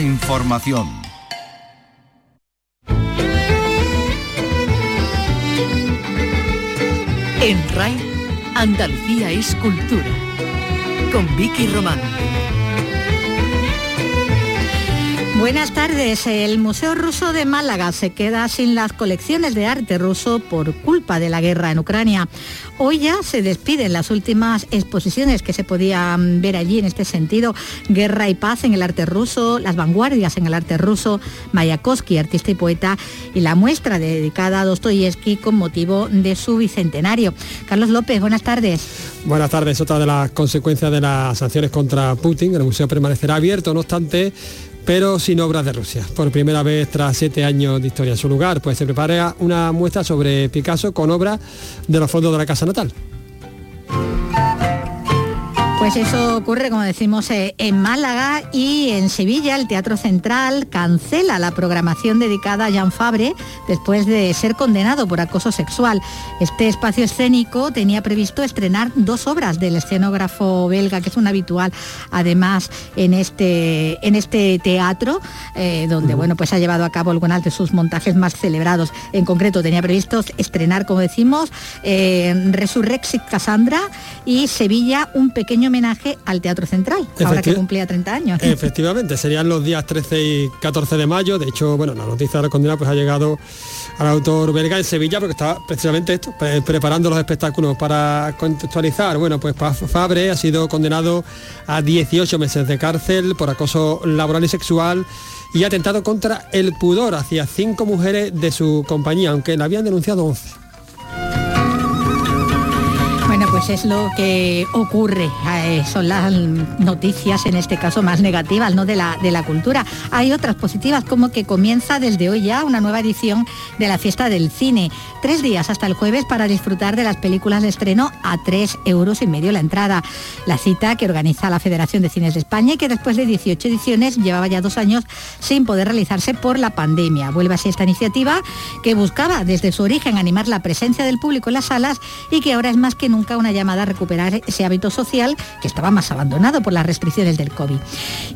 Información. En RAI, Andalucía es cultura. Con Vicky Román. Buenas tardes. El Museo Ruso de Málaga se queda sin las colecciones de arte ruso por culpa de la guerra en Ucrania. Hoy ya se despiden las últimas exposiciones que se podían ver allí en este sentido. Guerra y paz en el arte ruso, las vanguardias en el arte ruso, Mayakovsky, artista y poeta, y la muestra dedicada a Dostoyevsky con motivo de su bicentenario. Carlos López, buenas tardes. Buenas tardes. Otra de las consecuencias de las sanciones contra Putin, el museo permanecerá abierto, no obstante, pero sin obras de Rusia. Por primera vez tras siete años de historia en su lugar, pues se prepara una muestra sobre Picasso con obras de los fondos de la casa natal. Pues eso ocurre, como decimos, eh, en Málaga y en Sevilla. El Teatro Central cancela la programación dedicada a Jean Fabre después de ser condenado por acoso sexual. Este espacio escénico tenía previsto estrenar dos obras del escenógrafo belga, que es un habitual, además, en este, en este teatro, eh, donde bueno, pues ha llevado a cabo algunas de sus montajes más celebrados. En concreto, tenía previsto estrenar, como decimos, eh, Resurrexit Cassandra y Sevilla, un pequeño homenaje al Teatro Central, ahora que cumplía 30 años. Efectivamente, serían los días 13 y 14 de mayo. De hecho, bueno, la noticia de la condena pues ha llegado al autor belga en Sevilla porque estaba precisamente esto, preparando los espectáculos para contextualizar. Bueno, pues Fabre ha sido condenado a 18 meses de cárcel por acoso laboral y sexual y atentado contra el pudor hacia cinco mujeres de su compañía, aunque la habían denunciado 11. Es lo que ocurre. Eh, son las noticias, en este caso, más negativas, ¿no? De la, de la cultura. Hay otras positivas, como que comienza desde hoy ya una nueva edición de la fiesta del cine. Tres días hasta el jueves para disfrutar de las películas de estreno a tres euros y medio la entrada. La cita que organiza la Federación de Cines de España y que después de 18 ediciones llevaba ya dos años sin poder realizarse por la pandemia. Vuelve así esta iniciativa que buscaba desde su origen animar la presencia del público en las salas y que ahora es más que nunca una llamada a recuperar ese hábito social que estaba más abandonado por las restricciones del COVID.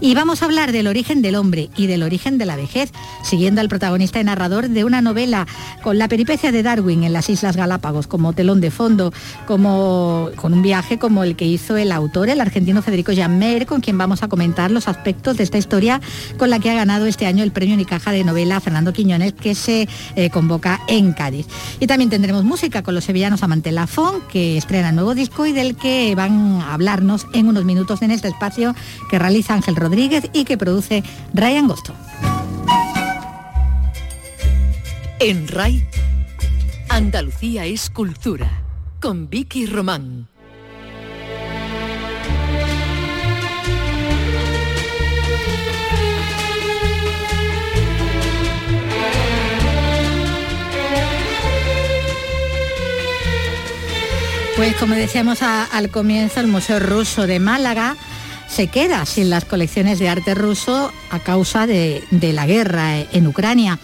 Y vamos a hablar del origen del hombre y del origen de la vejez, siguiendo al protagonista y narrador de una novela con la peripecia de Darwin en las Islas Galápagos como telón de fondo, como con un viaje como el que hizo el autor, el argentino Federico Jammer, con quien vamos a comentar los aspectos de esta historia con la que ha ganado este año el premio Unicaja de novela Fernando Quiñones que se eh, convoca en Cádiz. Y también tendremos música con los sevillanos Amante Lafón, que estrena nuevo disco y del que van a hablarnos en unos minutos en este espacio que realiza Ángel Rodríguez y que produce Ryan Gosto. En RAI, Andalucía es cultura, con Vicky Román. Pues como decíamos al comienzo, el Museo Ruso de Málaga se queda sin las colecciones de arte ruso a causa de, de la guerra en Ucrania.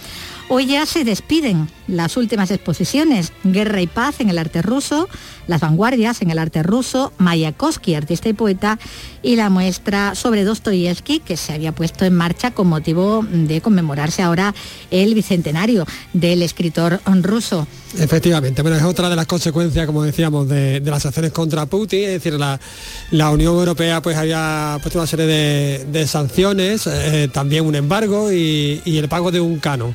Hoy ya se despiden las últimas exposiciones, Guerra y Paz en el arte ruso, Las Vanguardias en el arte ruso, Mayakovsky, artista y poeta, y la muestra sobre Dostoyevsky, que se había puesto en marcha con motivo de conmemorarse ahora el bicentenario del escritor ruso. Efectivamente, bueno, es otra de las consecuencias, como decíamos, de, las acciones contra Putin, es decir, la, Unión Europea pues había puesto una serie de, sanciones, eh, también un embargo y, y el pago de un canon.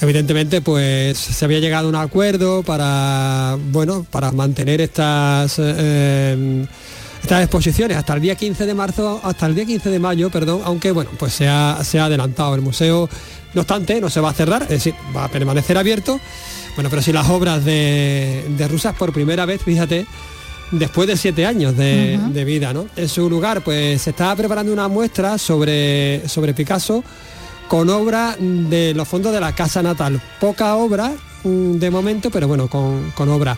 Evidentemente, pues se había llegado a un acuerdo para, bueno, para mantener estas, eh, estas exposiciones hasta el día 15 de marzo, hasta el día 15 de mayo, perdón, aunque bueno, pues se ha, adelantado. El museo, no obstante, no se va a cerrar, es decir, va a permanecer abierto. Bueno, pero si las obras de, de Rusas por primera vez, fíjate, después de siete años de, de, vida, ¿no? En su lugar, pues se está preparando una muestra sobre, sobre Picasso con obra de los fondos de la Casa Natal. Poca obra mm, de momento, pero bueno, con, obra.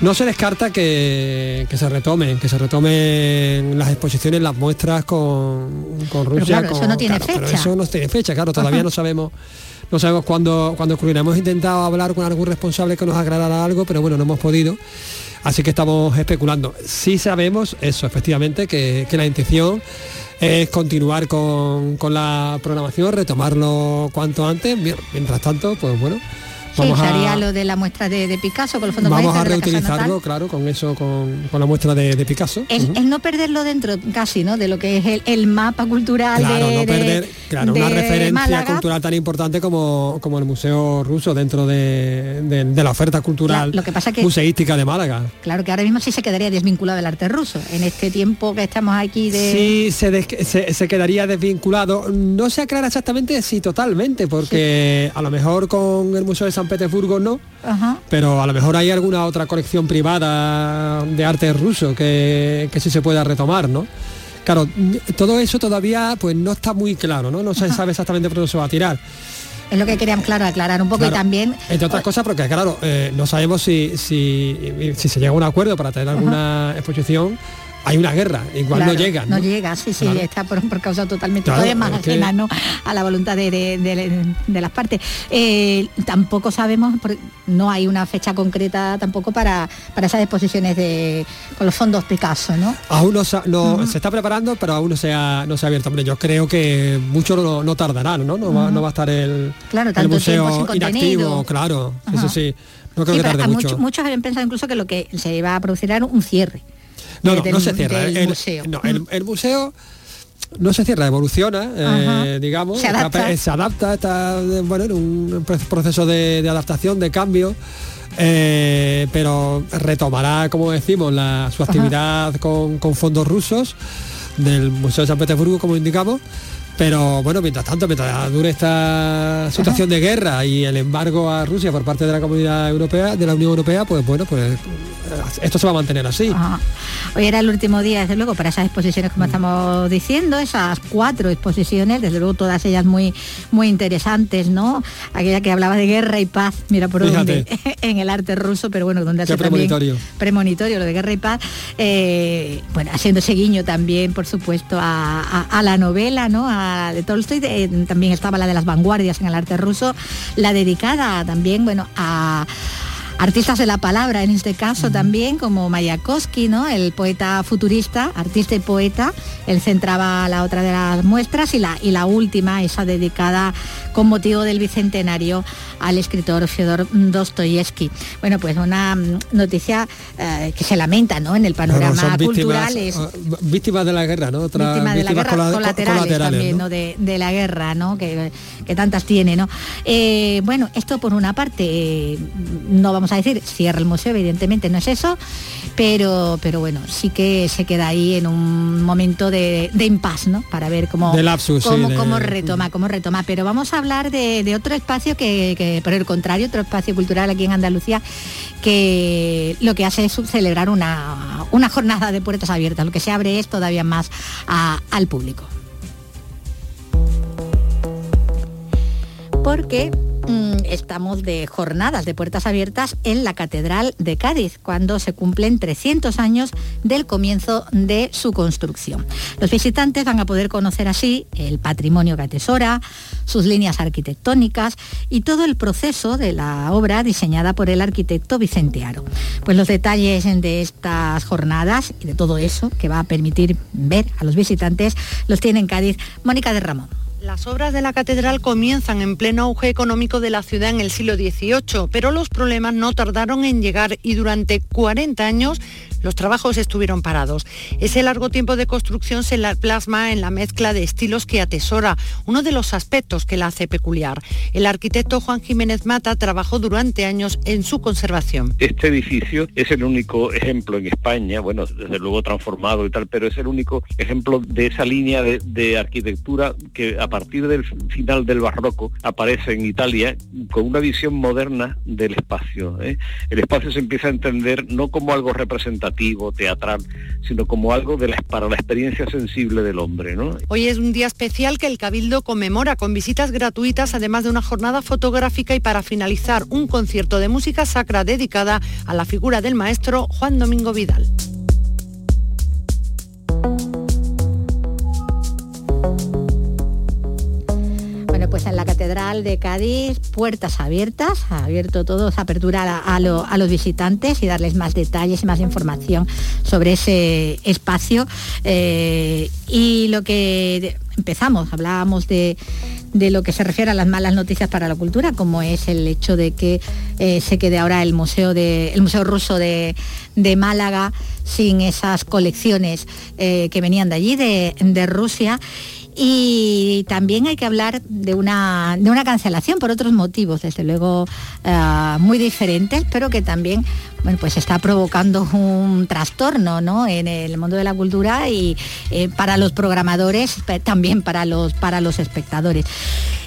No se descarta que, se retomen, que se retomen las exposiciones, las muestras con, Rusia. Pero eso no tiene fecha. Pero eso no tiene fecha, claro, todavía no sabemos no sabemos cuándo, cuándo ocurrirá. Hemos intentado hablar con algún responsable que nos aclarara algo, pero bueno, no hemos podido. Así que estamos especulando. Sí sabemos eso, efectivamente, que, que la intención es continuar con, con la programación, retomarlo cuanto antes. Mientras tanto, pues bueno, Vamos sí, lo de la muestra de, Picasso con los fondos Vamos a reutilizarlo, claro, con eso, con, la muestra de, Picasso. El, no perderlo dentro casi, ¿no? De lo que es el, mapa cultural claro, no perder, claro, una referencia cultural tan importante como, como el Museo Ruso dentro de, la oferta cultural lo que pasa que, museística de Málaga. Claro, que ahora mismo sí se quedaría desvinculado del arte ruso. En este tiempo que estamos aquí de... Sí, se, se, quedaría desvinculado. No se aclara exactamente si totalmente, porque a lo mejor con el Museo de San Petersburgo no, pero a lo mejor hay alguna otra colección privada de arte ruso que, que sí se pueda retomar, ¿no? Claro, todo eso todavía pues no está muy claro, ¿no? No se sabe exactamente por dónde se va a tirar. Es lo que queríamos, claro, aclarar un poco y también... Entre otras cosas porque, claro, eh, no sabemos si, si, si, se llega a un acuerdo para tener alguna exposición hay una guerra, igual no llega. No, llega, sí, sí, está por, causa totalmente más ajena ¿no? a la voluntad de, las partes. Eh, tampoco sabemos, no hay una fecha concreta tampoco para, para esas exposiciones de, con los fondos Picasso, ¿no? Aún no, se está preparando, pero aún no se ha, no se ha abierto. Hombre, yo creo que mucho no, no tardarán, ¿no? No, va, a estar el, claro, el museo inactivo, claro. Eso sí. No creo que tarde mucho. Muchos habían pensado incluso que lo que se iba a producir era un cierre no, no, no se cierra. El, museo. No, el, museo no se cierra, evoluciona, eh, digamos, se adapta, se adapta está bueno, en un proceso de, adaptación, de cambio. Eh, pero retomará, como decimos, la, su actividad con, con, fondos rusos del Museo de San Petersburgo, como indicamos, pero bueno, mientras tanto, mientras dure esta situación de guerra y el embargo a Rusia por parte de la comunidad europea, de la Unión Europea, pues bueno, pues esto se va a mantener así. Hoy era el último día, desde luego, para esas exposiciones como estamos diciendo, esas cuatro exposiciones, desde luego todas ellas muy, muy interesantes, ¿no? Aquella que hablaba de guerra y paz, mira por dónde, en el arte ruso, pero bueno, donde hace premonitorio. premonitorio, lo de guerra y paz, eh, bueno, haciendo ese guiño también, por supuesto, a, la novela, ¿no? De Tolstoy, también estaba la de las vanguardias en el arte ruso, la dedicada también, bueno, a artistas de la palabra en este caso también, como Mayakovsky, ¿no? el poeta futurista, artista y poeta, él centraba la otra de las muestras y la, y la última, esa dedicada con motivo del bicentenario al escritor Fyodor Dostoyevsky. Bueno, pues una noticia eh, que se lamenta ¿no? en el panorama cultural. es, ah, víctimas de la guerra, ¿no? Otra, víctimas de la guerra colaterales, también, ¿no? De, la guerra, ¿no? Que, tantas tiene, ¿no? Eh, bueno, esto por una parte, eh, no vamos a decir cierra el museo, evidentemente no es eso, pero, pero bueno, sí que se queda ahí en un momento de, de impas, ¿no? Para ver cómo, cómo, retoma, cómo retoma. Pero vamos a hablar de, otro espacio que, por el contrario, otro espacio cultural aquí en Andalucía, que lo que hace es celebrar una, una jornada de puertas abiertas. Lo que se abre es todavía más al público. Porque estamos de jornadas de puertas abiertas en la Catedral de Cádiz, cuando se cumplen 300 años del comienzo de su construcción. Los visitantes van a poder conocer así el patrimonio que atesora, sus líneas arquitectónicas y todo el proceso de la obra diseñada por el arquitecto Vicente Aro. Pues los detalles de estas jornadas y de todo eso que va a permitir ver a los visitantes los tiene en Cádiz Mónica de Ramón. Las obras de la catedral comienzan en pleno auge económico de la ciudad en el siglo XVIII, pero los problemas no tardaron en llegar y durante 40 años los trabajos estuvieron parados. Ese largo tiempo de construcción se plasma en la mezcla de estilos que atesora, uno de los aspectos que la hace peculiar. El arquitecto Juan Jiménez Mata trabajó durante años en su conservación. Este edificio es el único ejemplo en España, bueno, desde luego transformado y tal, pero es el único ejemplo de esa línea de, de arquitectura que partir del final del barroco aparece en Italia con una visión moderna del espacio. ¿eh? El espacio se empieza a entender no como algo representativo, teatral, sino como algo para la experiencia sensible del hombre. Hoy es un día especial que el Cabildo conmemora con visitas gratuitas, además de una jornada fotográfica y para finalizar un concierto de música sacra dedicada a la figura del maestro Juan Domingo Vidal. De Cádiz, puertas abiertas, abierto todo, apertura a, los visitantes y darles más detalles y más información sobre ese espacio. Eh, y lo que empezamos, hablábamos de, lo que se refiere a las malas noticias para la cultura, como es el hecho de que eh, se quede ahora el Museo, de, el museo Ruso de, Málaga sin esas colecciones eh, que venían de allí, de, de Rusia y también hay que hablar de una, de una cancelación por otros motivos, desde luego eh, muy diferentes, pero que también bueno, pues está provocando un trastorno en el mundo de la cultura y eh, para los programadores, también para los, para los espectadores.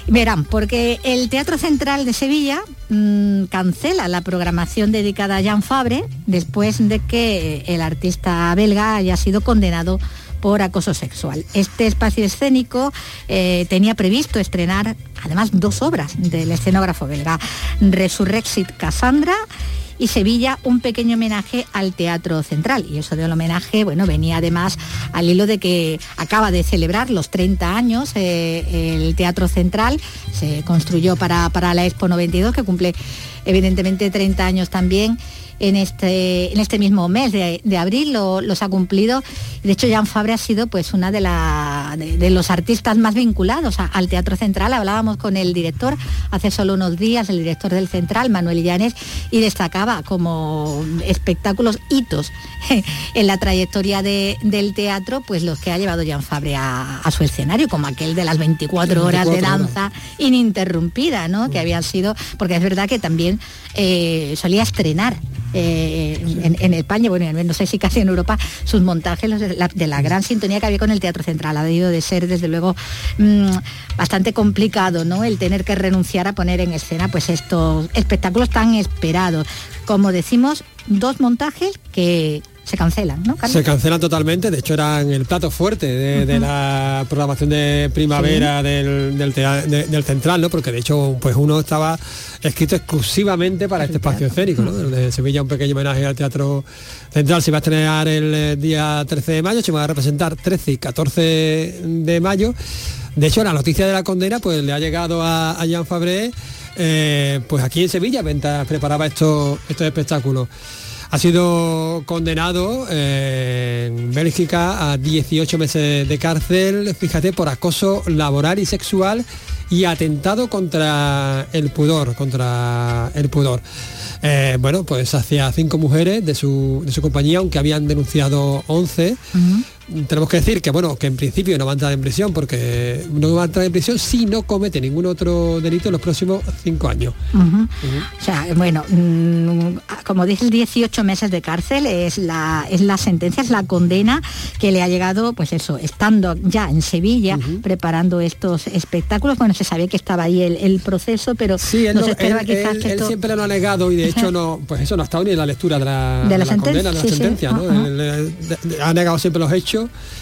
Verán, porque el Teatro Central de Sevilla mm, cancela la programación dedicada a Jean Fabre después de que el artista belga haya sido condenado por acoso sexual. Este espacio escénico eh, tenía previsto estrenar además dos obras del escenógrafo belga, Resurrexit Cassandra y Sevilla un pequeño homenaje al Teatro Central. Y eso del homenaje, bueno, venía además al hilo de que acaba de celebrar los 30 años eh, el Teatro Central, se construyó para, para la Expo 92, que cumple evidentemente 30 años también en este, en este mismo mes de, abril, los ha cumplido. De hecho, Jan Fabre ha sido pues una de, de, los artistas más vinculados al Teatro Central. Hablábamos con el director hace solo unos días, el director del Central, Manuel Illanes, y destacaba como espectáculos hitos en la trayectoria del teatro, pues los que ha llevado Jan Fabre a, su escenario, como aquel de las 24 horas de danza ininterrumpida, ¿no? Que habían sido, porque es verdad que también eh, solía estrenar eh, en, España, bueno, no sé si casi en Europa, sus montajes de la, gran sintonía que había con el Teatro Central. Ha debido de ser, desde luego, mm, bastante complicado, ¿no? El tener que renunciar a poner en escena pues estos espectáculos tan esperados. Como decimos, dos montajes que se cancelan, ¿no? Se cancelan totalmente, de hecho eran el plato fuerte de, la programación de primavera del, del, central, ¿no? Porque de hecho, pues uno estaba escrito exclusivamente para este espacio escénico, ¿no? De Sevilla un pequeño homenaje al Teatro Central se va a estrenar el eh, día 13 de mayo, se va a representar 13 y 14 de mayo. De hecho, la noticia de la condena pues le ha llegado a, a Jean Fabré, eh, pues aquí en Sevilla, mientras preparaba estos, estos espectáculos. Ha sido condenado eh, en Bélgica a 18 meses de cárcel, fíjate, por acoso laboral y sexual y atentado contra el pudor, contra el pudor. Eh, bueno, pues hacia cinco mujeres de su, de su compañía, aunque habían denunciado 11 tenemos que decir que bueno que en principio no va a entrar en prisión porque no va a entrar en prisión si no comete ningún otro delito en los próximos cinco años. O sea, bueno, mm, como dices, 18 meses de cárcel es la, es la sentencia, es la condena que le ha llegado, pues eso, estando ya en Sevilla preparando estos espectáculos. Bueno, se sabía que estaba ahí el, proceso, pero sí, él, siempre lo ha negado y de hecho no, pues eso no ha estado ni en la lectura de la, condena, de la sentencia, ¿no? ha negado siempre los hechos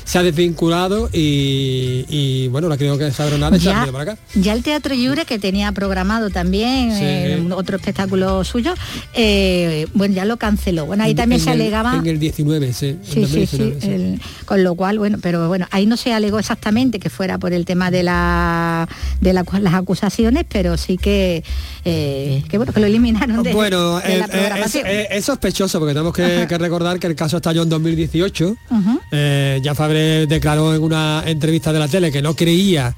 se ha desvinculado y, bueno, la creo que es nada ya, para acá. Ya el Teatro Llure, que tenía programado también eh, otro espectáculo suyo, eh, bueno, ya lo canceló. Bueno, ahí también se alegaba... En el 19, sí. con lo cual, bueno, pero bueno, ahí no se alegó exactamente que fuera por el tema de, la, de las acusaciones, pero sí que, eh, que bueno, que lo eliminaron de, bueno, es, sospechoso porque tenemos que, recordar que el caso estalló en 2018. Eh, ya Fabre declaró en una entrevista de la tele que no creía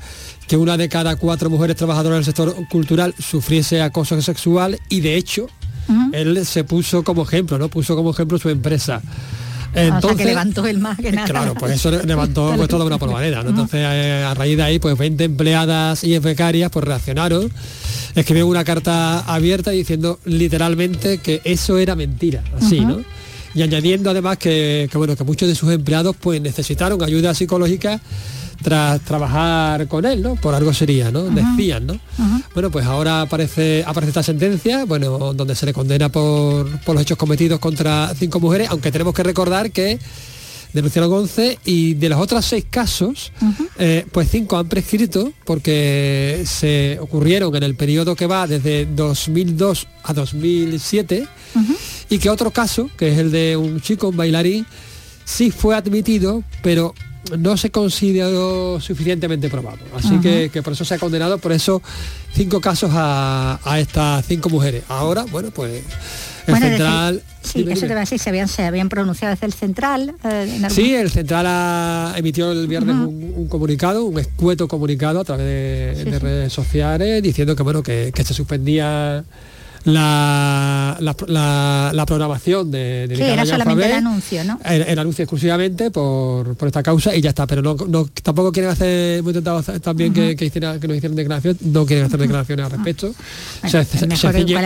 que una de cada cuatro mujeres trabajadoras del sector cultural sufriese acoso sexual y de hecho él se puso como ejemplo, ¿no? Puso como ejemplo su empresa. Entonces, que levantó el más que nada. Claro, pues eso levantó pues toda una polvareda. Entonces, eh, a raíz de ahí, pues 20 empleadas y becarias pues reaccionaron, escribieron una carta abierta diciendo literalmente que eso era mentira, así, ¿no? Y añadiendo además que, bueno, que muchos de sus empleados pues necesitaron ayuda psicológica tras trabajar con él, ¿no? Por algo sería, ¿no? Decían, ¿no? Bueno, pues ahora aparece, aparece esta sentencia, bueno, donde se le condena por, los hechos cometidos contra cinco mujeres, aunque tenemos que recordar que denunciaron 11 y de los otros seis casos, eh, pues cinco han prescrito porque se ocurrieron en el periodo que va desde 2002 a 2007 y que otro caso, que es el de un chico, un bailarín, sí fue admitido, pero no se consideró suficientemente probado. Así que, por eso se ha condenado por esos cinco casos a, a estas cinco mujeres. Ahora, bueno, pues el central... sí, eso te va a decir, se habían, se habían pronunciado desde el central. Eh, sí, el central ha emitió el viernes un, comunicado, un escueto comunicado a través de, redes sociales, diciendo que bueno, que, que se suspendía la, la, programación de, de sí, era solamente el anuncio, ¿no? El, anuncio exclusivamente por, esta causa y ya está, pero no, tampoco quieren hacer, hemos intentado también que, que, hiciera, que nos hicieran declaraciones, no quieren hacer declaraciones al respecto. o sea, se,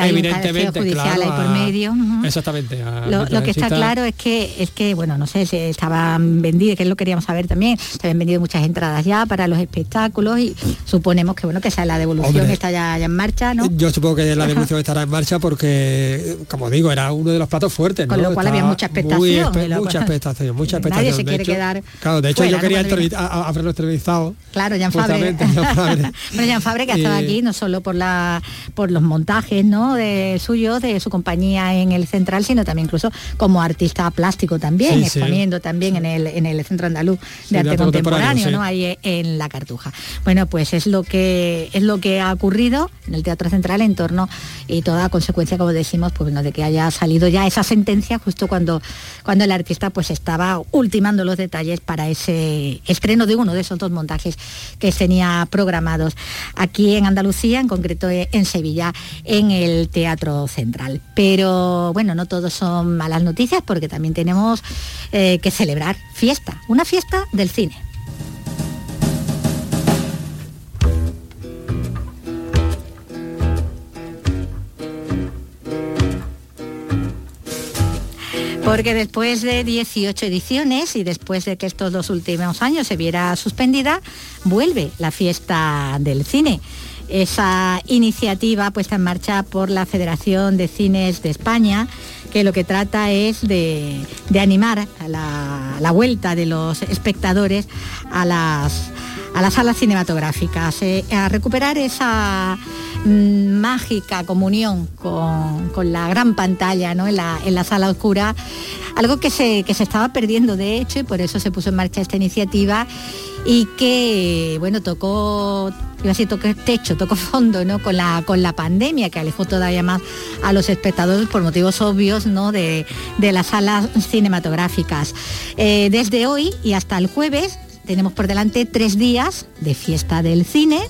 evidentemente, claro, por medio. Exactamente. Lo, que está claro es que, es que, bueno, no sé, se estaban vendidas, que lo queríamos saber también, se habían vendido muchas entradas ya para los espectáculos y suponemos que bueno que esa la devolución está ya, ya en marcha, ¿no? Yo supongo que la devolución estará en marcha porque, como digo, era uno de los platos fuertes. Con lo cual había mucha expectación. mucha expectación, mucha expectación. Nadie se quiere quedar. Claro, de hecho yo quería a, haberlo entrevistado. Claro, Jan Fabre. bueno, Jan Fabre que ha estado aquí no solo por la por los montajes ¿no? de suyo, de su compañía en el central, sino también incluso como artista plástico también, exponiendo también en el, en el Centro Andaluz de Arte Contemporáneo, ¿no? Ahí en la Cartuja. Bueno, pues es lo que es lo que ha ocurrido en el Teatro Central en torno y toda consecuencia como decimos, pues de que haya salido ya esa sentencia justo cuando, cuando el artista pues estaba ultimando los detalles para ese estreno de uno de esos dos montajes que tenía programados aquí en Andalucía, en concreto en Sevilla, en el Teatro Central. Pero bueno, no todos son malas noticias porque también tenemos eh, que celebrar fiesta, una fiesta del cine. Porque después de 18 ediciones y después de que estos dos últimos años se viera suspendida, vuelve la fiesta del cine. Esa iniciativa puesta en marcha por la Federación de Cines de España, que lo que trata es de, animar la, vuelta de los espectadores a las, a las salas cinematográficas, a recuperar esa Mm, mágica comunión con, la gran pantalla ¿no? en, la, sala oscura, algo que se, que se estaba perdiendo de hecho y por eso se puso en marcha esta iniciativa y que bueno tocó iba a decir tocó techo, tocó fondo ¿no? con, la, con la pandemia que alejó todavía más a los espectadores por motivos obvios ¿no? de, las salas cinematográficas. Eh, desde hoy y hasta el jueves tenemos por delante tres días de fiesta del cine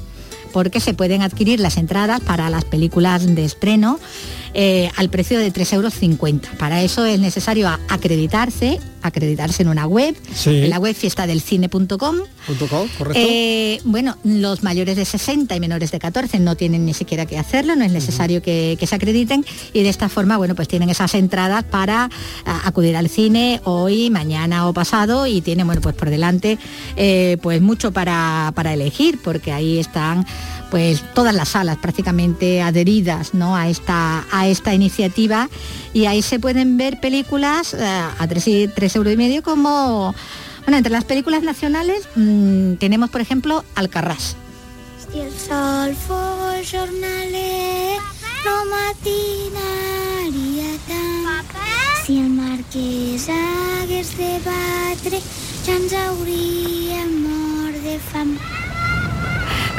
porque se pueden adquirir las entradas para las películas de estreno eh, al precio de 3,50 euros. Para eso es necesario acreditarse, acreditarse en una web, en la web fiestadelcine.com. Eh, bueno, los mayores de 60 y menores de 14 no tienen ni siquiera que hacerlo, no es necesario que, se acrediten y de esta forma, bueno, pues tienen esas entradas para acudir al cine hoy, mañana o pasado y tienen, bueno, pues por delante eh, pues mucho para, para elegir porque ahí están pues todas las salas prácticamente adheridas ¿no? a, esta, a esta iniciativa y ahí se pueden ver películas eh, a tres, euros y medio como, bueno, entre las películas nacionales mm, tenemos por ejemplo Alcarrás. Si el sol no matinaria Si el marqués hagués de batre, ja ens de fam.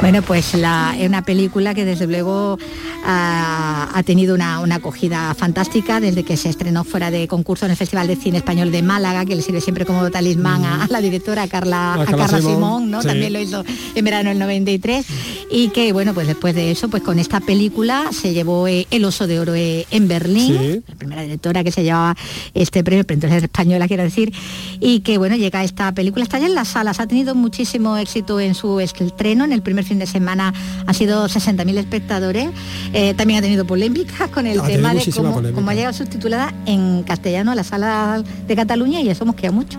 Bueno, pues la, es una película que desde luego ha, tenido una, acogida fantástica desde que se estrenó fuera de concurso en el Festival de Cine Español de Málaga, que le sirve siempre como talismán a, la directora Carla, a Carla, Simón, ¿no? También lo hizo en verano del 93. Y que bueno, pues después de eso, pues con esta película se llevó eh, el Oso de Oro eh, en Berlín, la primera directora que se llevaba este premio, pero entonces española quiero decir, y que bueno, llega esta película, está ya en las salas, ha tenido muchísimo éxito en su estreno, en el primer fin de semana ha sido 60.000 espectadores eh, también ha tenido polémica con el tema de cómo, ha llegado subtitulada en castellano a la sala de Cataluña y eso hemos quedado mucho.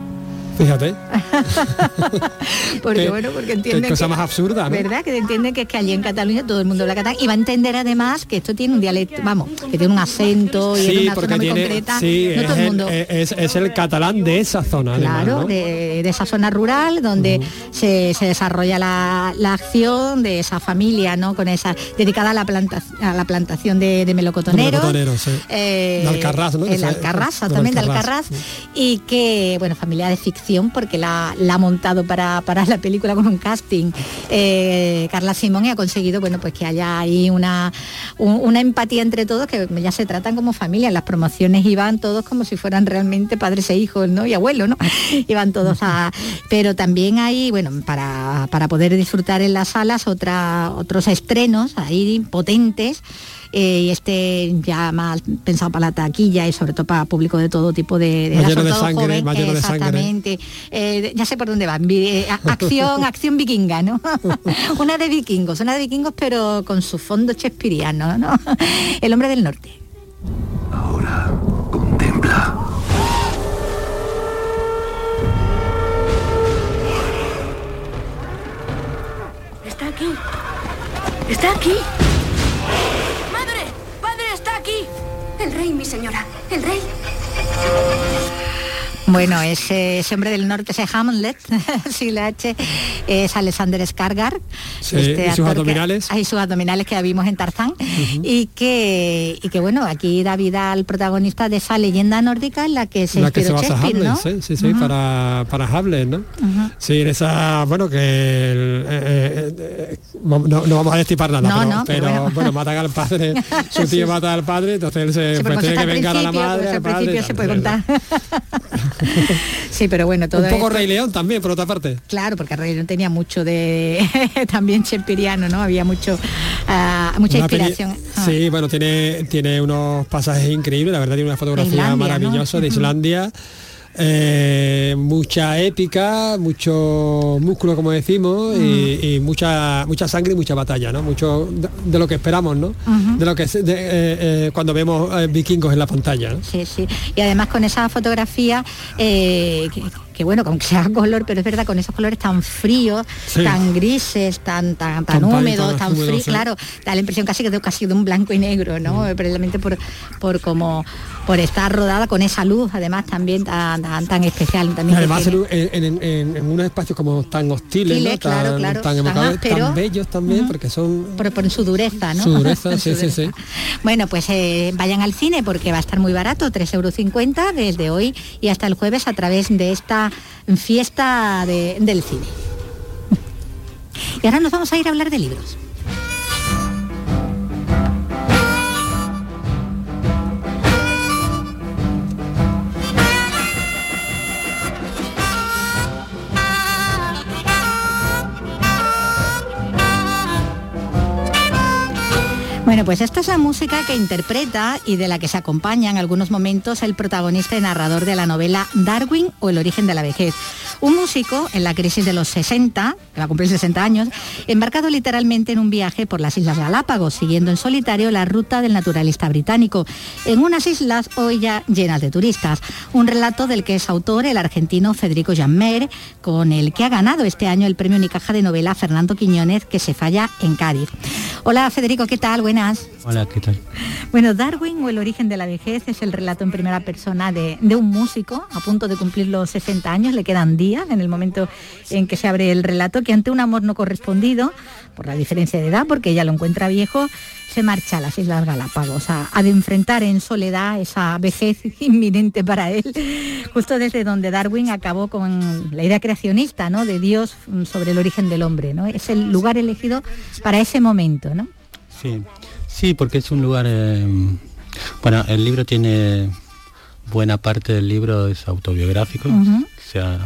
Fíjate. porque bueno, porque entienden. cosa más absurda, ¿Verdad? Que entienden que es que allí en Cataluña todo el mundo habla catalán y va a entender además que esto tiene un dialecto, vamos, que tiene un acento y es una zona muy concreta. Sí, es, el, es, el catalán de esa zona. Claro, de, esa zona rural donde se, desarrolla la, acción de esa familia, ¿no? Con esa dedicada a la a la plantación de, de melocotoneros. Eh, de Alcarraz, ¿no? El Alcarraz, también de Alcarraz. Y que, bueno, familia de ficción porque la, ha montado para, para, la película con un casting eh, Carla Simón y ha conseguido bueno pues que haya ahí una, una empatía entre todos que ya se tratan como familia. Las promociones iban todos como si fueran realmente padres e hijos, ¿no? Y abuelos, ¿no? Iban todos a. Pero también hay, bueno, para, para poder disfrutar en las salas otra, otros estrenos ahí potentes eh, y este ya más pensado para la taquilla y sobre todo para público de todo tipo de, de, de sangre, exactamente. Eh, ya sé por dónde va. Eh, acción, acción vikinga, ¿no? una de vikingos, una de vikingos, pero con su fondo chespiriano, ¿no? El hombre del norte. Ahora contempla. Está aquí. Está aquí. El rey, mi señora. El rey. Bueno, ese, hombre del norte, ese Hamlet, si la H, es Alexander Skargar. este y sus abdominales. hay sus abdominales que ya vimos en Tarzán. y, que, y que, bueno, aquí da vida al protagonista de esa leyenda nórdica en la que se, la que se basa Hamlet, sí, sí, para, para Hamlet, ¿no? Sí, en esa, bueno, que eh, eh, eh, no, vamos a destipar nada, pero, bueno. matan al padre, su tío mata al padre, entonces él se pues tiene que vengar a la madre. Al principio se puede contar. sí, pero bueno, todo Un poco Rey León también, por otra parte. Claro, porque Rey León tenía mucho de también chempiriano, ¿no? Había mucho uh, mucha inspiración. Ah. Sí, bueno, tiene, tiene unos pasajes increíbles, la verdad tiene una fotografía maravillosa de Islandia. Eh, mucha épica, mucho músculo como decimos y, mucha mucha sangre y mucha batalla, ¿no? Mucho de, lo que esperamos, ¿no? De lo que de, eh, eh, cuando vemos vikingos en la pantalla. Sí, sí. Y además con esa fotografía que, bueno, aunque sea color, pero es verdad, con esos colores tan fríos, tan grises, tan, tan, tan, húmedos, tan fríos, claro, da la impresión casi que de casi de un blanco y negro, ¿no? Mm. Precisamente por, por como por estar rodada con esa luz, además también tan, tan, especial. También además en, unos espacios como tan hostiles, tan, tan, bellos también, porque son... Por, su dureza, ¿no? Su dureza, sí, sí, sí. Bueno, pues eh, vayan al cine porque va a estar muy barato, 3,50 euros desde hoy y hasta el jueves a través de esta fiesta del cine. Y ahora nos vamos a ir a hablar de libros. Bueno, pues esta es la música que interpreta y de la que se acompaña en algunos momentos el protagonista y narrador de la novela Darwin o El origen de la vejez. Un músico en la crisis de los 60, que va a cumplir 60 años, embarcado literalmente en un viaje por las Islas Galápagos, siguiendo en solitario la ruta del naturalista británico, en unas islas hoy ya llenas de turistas. Un relato del que es autor el argentino Federico Jammer, con el que ha ganado este año el premio Unicaja de novela Fernando Quiñones, que se falla en Cádiz. Hola Federico, ¿qué tal? Buenas. Hola, ¿qué tal? Bueno, Darwin o el origen de la vejez es el relato en primera persona de, un músico a punto de cumplir los 60 años, le quedan días en el momento en que se abre el relato, que ante un amor no correspondido, por la diferencia de edad, porque ella lo encuentra viejo, se marcha a las Islas Galápagos, a, a, de enfrentar en soledad esa vejez inminente para él, justo desde donde Darwin acabó con la idea creacionista ¿no? de Dios sobre el origen del hombre. ¿no? Es el lugar elegido para ese momento. ¿no? Sí, sí, porque es un lugar... Eh, bueno, el libro tiene... Buena parte del libro es autobiográfico, o sea,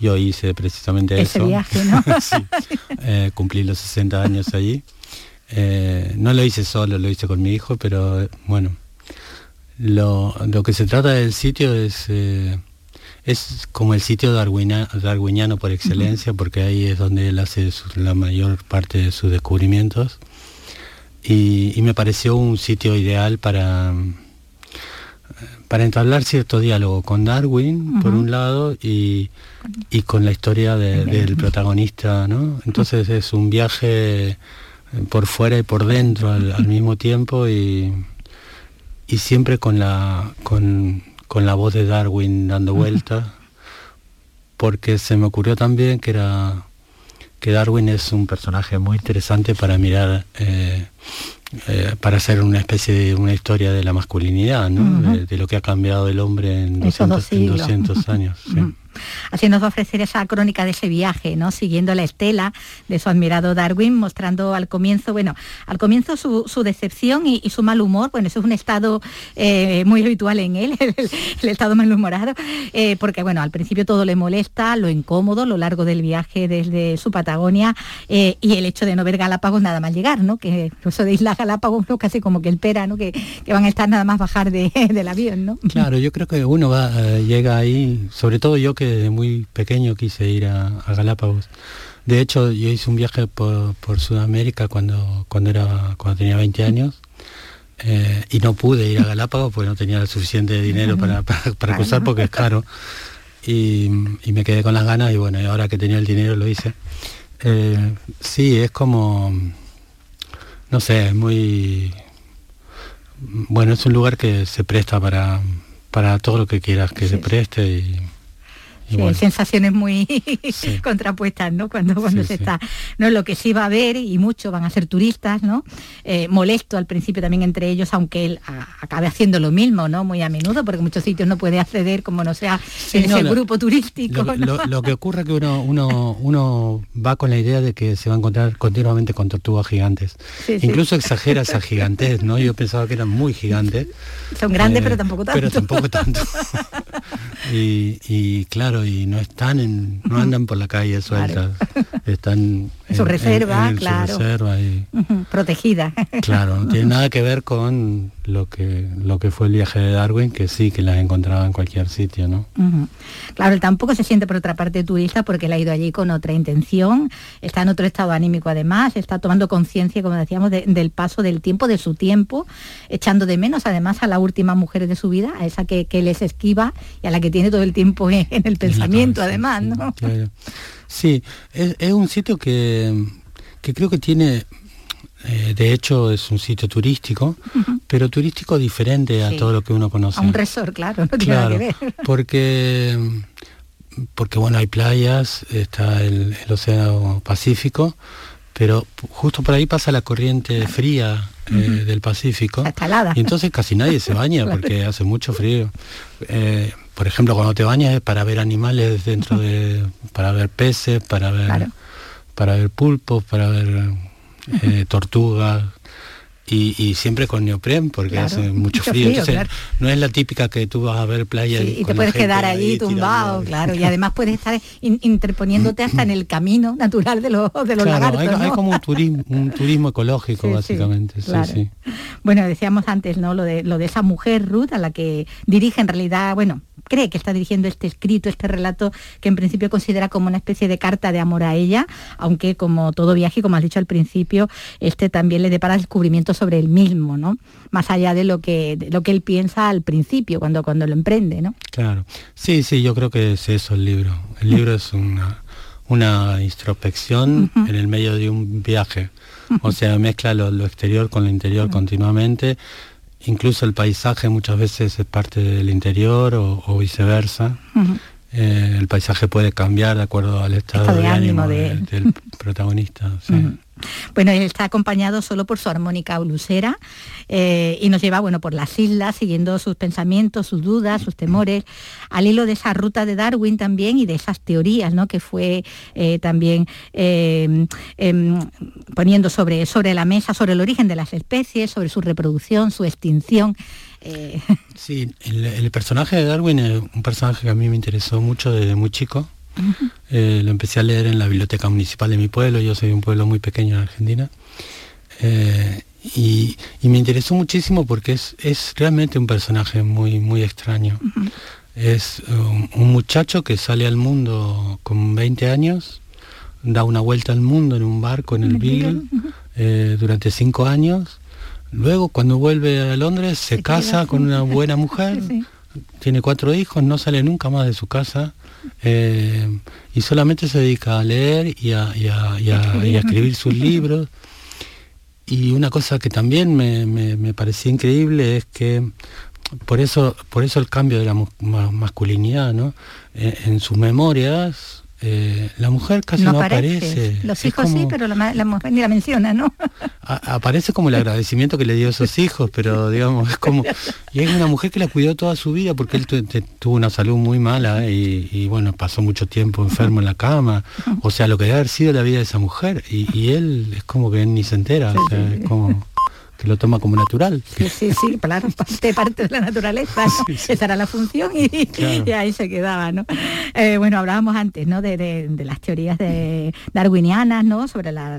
yo hice precisamente Ese eso. viaje, ¿no? sí, eh, cumplí los 60 años allí. Eh, no lo hice solo, lo hice con mi hijo, pero bueno, lo, que se trata del sitio es, eh, es como el sitio darwiniano por excelencia, porque ahí es donde él hace la mayor parte de sus descubrimientos. Y, me pareció un sitio ideal para, para entablar cierto diálogo con Darwin, por un lado, y, con la historia del protagonista, ¿no? Entonces es un viaje por fuera y por dentro al, mismo tiempo y, y siempre con la, con, la voz de Darwin dando vuelta, porque se me ocurrió también que era que Darwin es un personaje muy interesante para mirar, eh, eh, para hacer una especie de una historia de la masculinidad, de, lo que ha cambiado el hombre en 200, años. a ofrecer esa crónica de ese viaje, ¿no? Siguiendo la estela de su admirado Darwin, mostrando al comienzo, bueno, al comienzo su, decepción y, su mal humor, bueno, eso es un estado eh, muy habitual en él, el, estado malhumorado, eh, porque bueno, al principio todo le molesta, lo incómodo, lo largo del viaje desde su Patagonia eh, y el hecho de no ver Galápagos nada más llegar, ¿no? Que eso de Isla Galápagos, ¿no? casi como que el pera, ¿no? Que, van a estar nada más bajar del avión, ¿no? Claro, yo creo que uno va, llega ahí, sobre todo yo que desde muy pequeño quise ir a, Galápagos. De hecho, yo hice un viaje por, Sudamérica cuando, cuando, era, cuando tenía 20 años eh, y no pude ir a Galápagos porque no tenía suficiente dinero para, para, cruzar porque es caro. Y, me quedé con las ganas y bueno, ahora que tenía el dinero lo hice. Eh, sí, es como, no sé, es muy... Bueno, es un lugar que se presta para, para todo lo que quieras que se preste y hay sensaciones muy contrapuestas, ¿no? Cuando, cuando se está. No, lo que sí va a haber, y muchos van a ser turistas, ¿no? Eh, molesto al principio también entre ellos, aunque él acabe haciendo lo mismo, ¿no? Muy a menudo, porque muchos sitios no puede acceder como no sea en ese grupo turístico. Lo, que ocurre es que uno, uno, uno va con la idea de que se va a encontrar continuamente con tortugas gigantes. Incluso exagera esa gigantez, ¿no? Yo pensaba que eran muy gigantes. Son grandes, pero tampoco tanto. Pero tampoco tanto. y claro, y no están en, no andan por la calle sueltas, están en su reserva, claro, protegida. Claro, no tiene nada que ver con lo que lo que fue el viaje de Darwin, que sí, que las encontraba en cualquier sitio, ¿no? Claro, él tampoco se siente por otra parte turista porque él ha ido allí con otra intención, está en otro estado anímico además, está tomando conciencia, como decíamos, del paso del tiempo, de su tiempo, echando de menos además a la última mujer de su vida, a esa que, que les esquiva y a la que tiene todo el tiempo en, el pensamiento además, ¿no? Sí, es, un sitio que, que creo que tiene eh, de hecho es un sitio turístico, pero turístico diferente a todo lo que uno conoce. A un resort, claro, no tiene que ver. Porque, porque bueno, hay playas, está el, Océano Pacífico, pero justo por ahí pasa la corriente fría eh, del Pacífico. Y entonces casi nadie se baña porque hace mucho frío. Eh, por ejemplo, cuando te bañas es para ver animales dentro de, para ver peces, para ver, para ver pulpos, para ver eh, tortugas, y, siempre con neopren porque hace mucho, frío. no es la típica que tú vas a ver playa y, te puedes quedar allí tumbado, claro. Y además puedes estar interponiéndote hasta en el camino natural de los, de los lagartos. Hay, como un turismo, un turismo ecológico, básicamente. Bueno, decíamos antes, ¿no? Lo de, lo de esa mujer, Ruth, a la que dirige en realidad, bueno, cree que está dirigiendo este escrito, este relato que en principio considera como una especie de carta de amor a ella, aunque como todo viaje, como has dicho al principio, este también le depara descubrimientos sobre él mismo, ¿no? Más allá de lo que, lo que él piensa al principio, cuando, cuando lo emprende, ¿no? Claro. Sí, sí, yo creo que es eso el libro. El libro es una, una introspección en el medio de un viaje. O sea, mezcla lo, exterior con lo interior continuamente incluso el paisaje muchas veces es parte del interior o, viceversa. Eh, el paisaje puede cambiar de acuerdo al estado, de, ánimo, del protagonista. Bueno, él está acompañado solo por su armónica blusera eh, y nos lleva bueno, por las islas, siguiendo sus pensamientos, sus dudas, sus temores, al hilo de esa ruta de Darwin también y de esas teorías ¿no? que fue eh, también em, poniendo sobre, sobre la mesa, sobre el origen de las especies, sobre su reproducción, su extinción. Eh, sí, el, personaje de Darwin es un personaje que a mí me interesó mucho desde muy chico. Eh, lo empecé a leer en la biblioteca municipal de mi pueblo, yo soy de un pueblo muy pequeño en Argentina. Eh, y, me interesó muchísimo porque es, realmente un personaje muy, muy extraño. Es un, muchacho que sale al mundo con 20 años, da una vuelta al mundo en un barco en el Beagle durante cinco años. Luego, cuando vuelve a Londres, se, casa con una buena mujer, tiene cuatro hijos, no sale nunca más de su casa eh, y solamente se dedica a leer y a, escribir sus libros. Y una cosa que también me, parecía increíble es que por eso, por eso el cambio de la masculinidad, ¿no? Eh, en sus memorias eh, la mujer casi no, aparece. Los hijos sí, pero la, mujer ni la menciona, ¿no? aparece como el agradecimiento que le dio a esos hijos, pero digamos, es como... Y es una mujer que la cuidó toda su vida porque él tuvo una salud muy mala y, bueno, pasó mucho tiempo enfermo en la cama. O sea, lo que debe haber sido la vida de esa mujer. Y, él es como que ni se entera. es como que lo toma como natural. Sí, sí, sí, claro, parte, parte de la naturaleza, esa era la función y, ahí se quedaba, ¿no? Eh, bueno, hablábamos antes, ¿no? De, las teorías de darwinianas, ¿no? Sobre la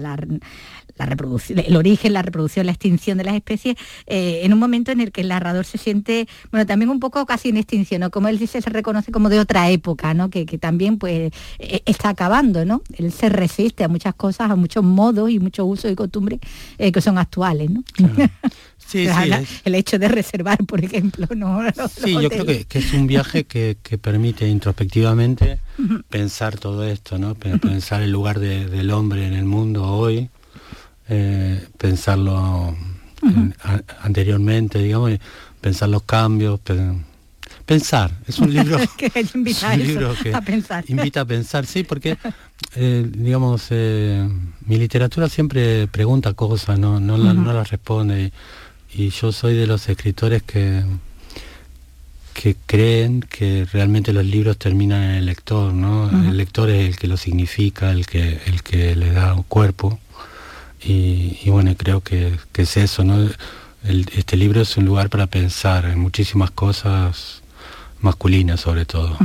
la reproducción, el origen, la reproducción, la extinción de las especies, eh, en un momento en el que el narrador se siente, bueno, también un poco casi en extinción, ¿no? Como él dice, se reconoce como de otra época, ¿no? Que, también pues e, está acabando, ¿no? Él se resiste a muchas cosas, a muchos modos y muchos usos y costumbres eh, que son actuales, ¿no? Sí, sí, el hecho de reservar, por ejemplo, ¿no? sí, yo creo que, es un viaje que, permite introspectivamente pensar todo esto, ¿no? Pensar el lugar del hombre en el mundo hoy, eh, pensarlo anteriormente, digamos, pensar los cambios, pensar. Es un libro que invita, a, pensar. invita a pensar, sí, porque eh, digamos eh, mi literatura siempre pregunta cosas, no, no, las responde y, yo soy de los escritores que que creen que realmente los libros terminan en el lector, ¿no? El lector es el que lo significa, el que el que le da un cuerpo y, bueno, creo que, es eso, ¿no? este libro es un lugar para pensar en muchísimas cosas masculina sobre todo.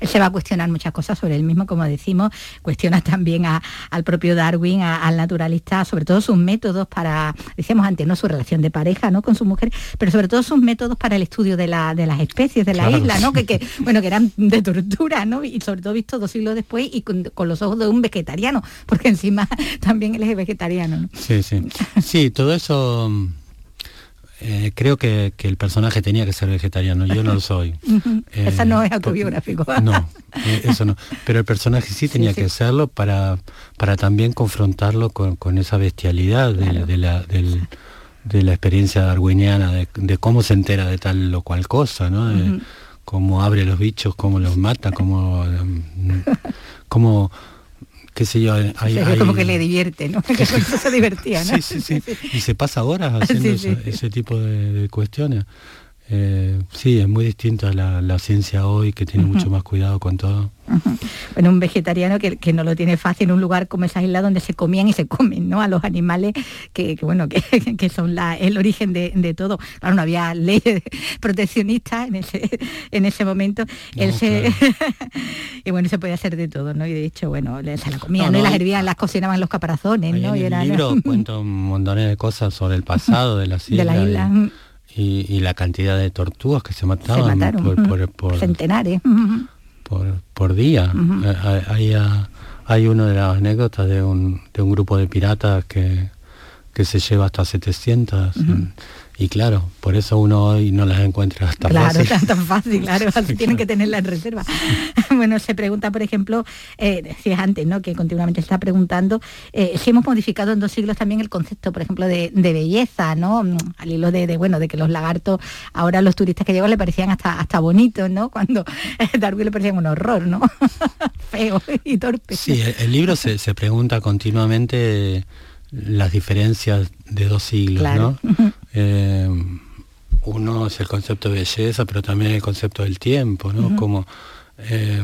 Él se va a cuestionar muchas cosas sobre él mismo, como decimos, cuestiona también al propio Darwin, al naturalista, sobre todo sus métodos para, decíamos antes, no su relación de pareja ¿no? con su mujer, pero sobre todo sus métodos para el estudio de, la, de las especies de la isla, ¿no? Que, bueno, que eran de tortura, ¿no? Y sobre todo visto dos siglos después y con, los ojos de un vegetariano, porque encima también él es vegetariano. ¿no? Sí, sí. Sí, todo eso eh, creo que, el personaje tenía que ser vegetariano, yo no lo soy. Eh, Esa no es autobiográfico. no, eh, eso no. Pero el personaje sí tenía que serlo para, para también confrontarlo con, esa bestialidad de, la, de la experiencia darwiniana, de, cómo se entera de tal o cual cosa, ¿no? cómo abre los bichos, cómo los mata, cómo, cómo qué sé yo, hay, como que le divierte, ¿no? Que se divertía, ¿no? Sí, sí, sí. Y se pasa horas haciendo ese, tipo de cuestiones. Eh, sí, es muy distinta la, la ciencia hoy, que tiene mucho más cuidado con todo. Bueno, un vegetariano que, no lo tiene fácil en un lugar como esa isla donde se comían y se comen, ¿no? A los animales que, bueno, que, son el origen de, todo. Claro, no había ley proteccionista en ese, en ese momento. y bueno, se podía hacer de todo, ¿no? Y de hecho, bueno, se la comían, y las hervían, las cocinaban los caparazones, ¿no? En el libro cuento un montón de cosas sobre el pasado de las islas. De la isla y, la cantidad de tortugas que se mataban por, centenares por, día. Eh, hay, hay una de las anécdotas de un, de un grupo de piratas que, que se lleva hasta 700 y claro, por eso uno hoy no las encuentra tan claro, fácil. Claro, tan fácil, claro, tienen que tenerla en reserva. bueno, se pregunta, por ejemplo, eh, decías antes, ¿no? Que continuamente se está preguntando eh, si hemos modificado en dos siglos también el concepto, por ejemplo, de, belleza, ¿no? Al hilo de, bueno, de que los lagartos, ahora a los turistas que llegan le parecían hasta, hasta bonitos, ¿no? Cuando Darwin le parecían un horror, ¿no? Feo y torpe. Sí, el, libro se, se pregunta continuamente las diferencias de dos siglos, ¿no? Eh, uno es el concepto de belleza, pero también el concepto del tiempo, ¿no? Como eh,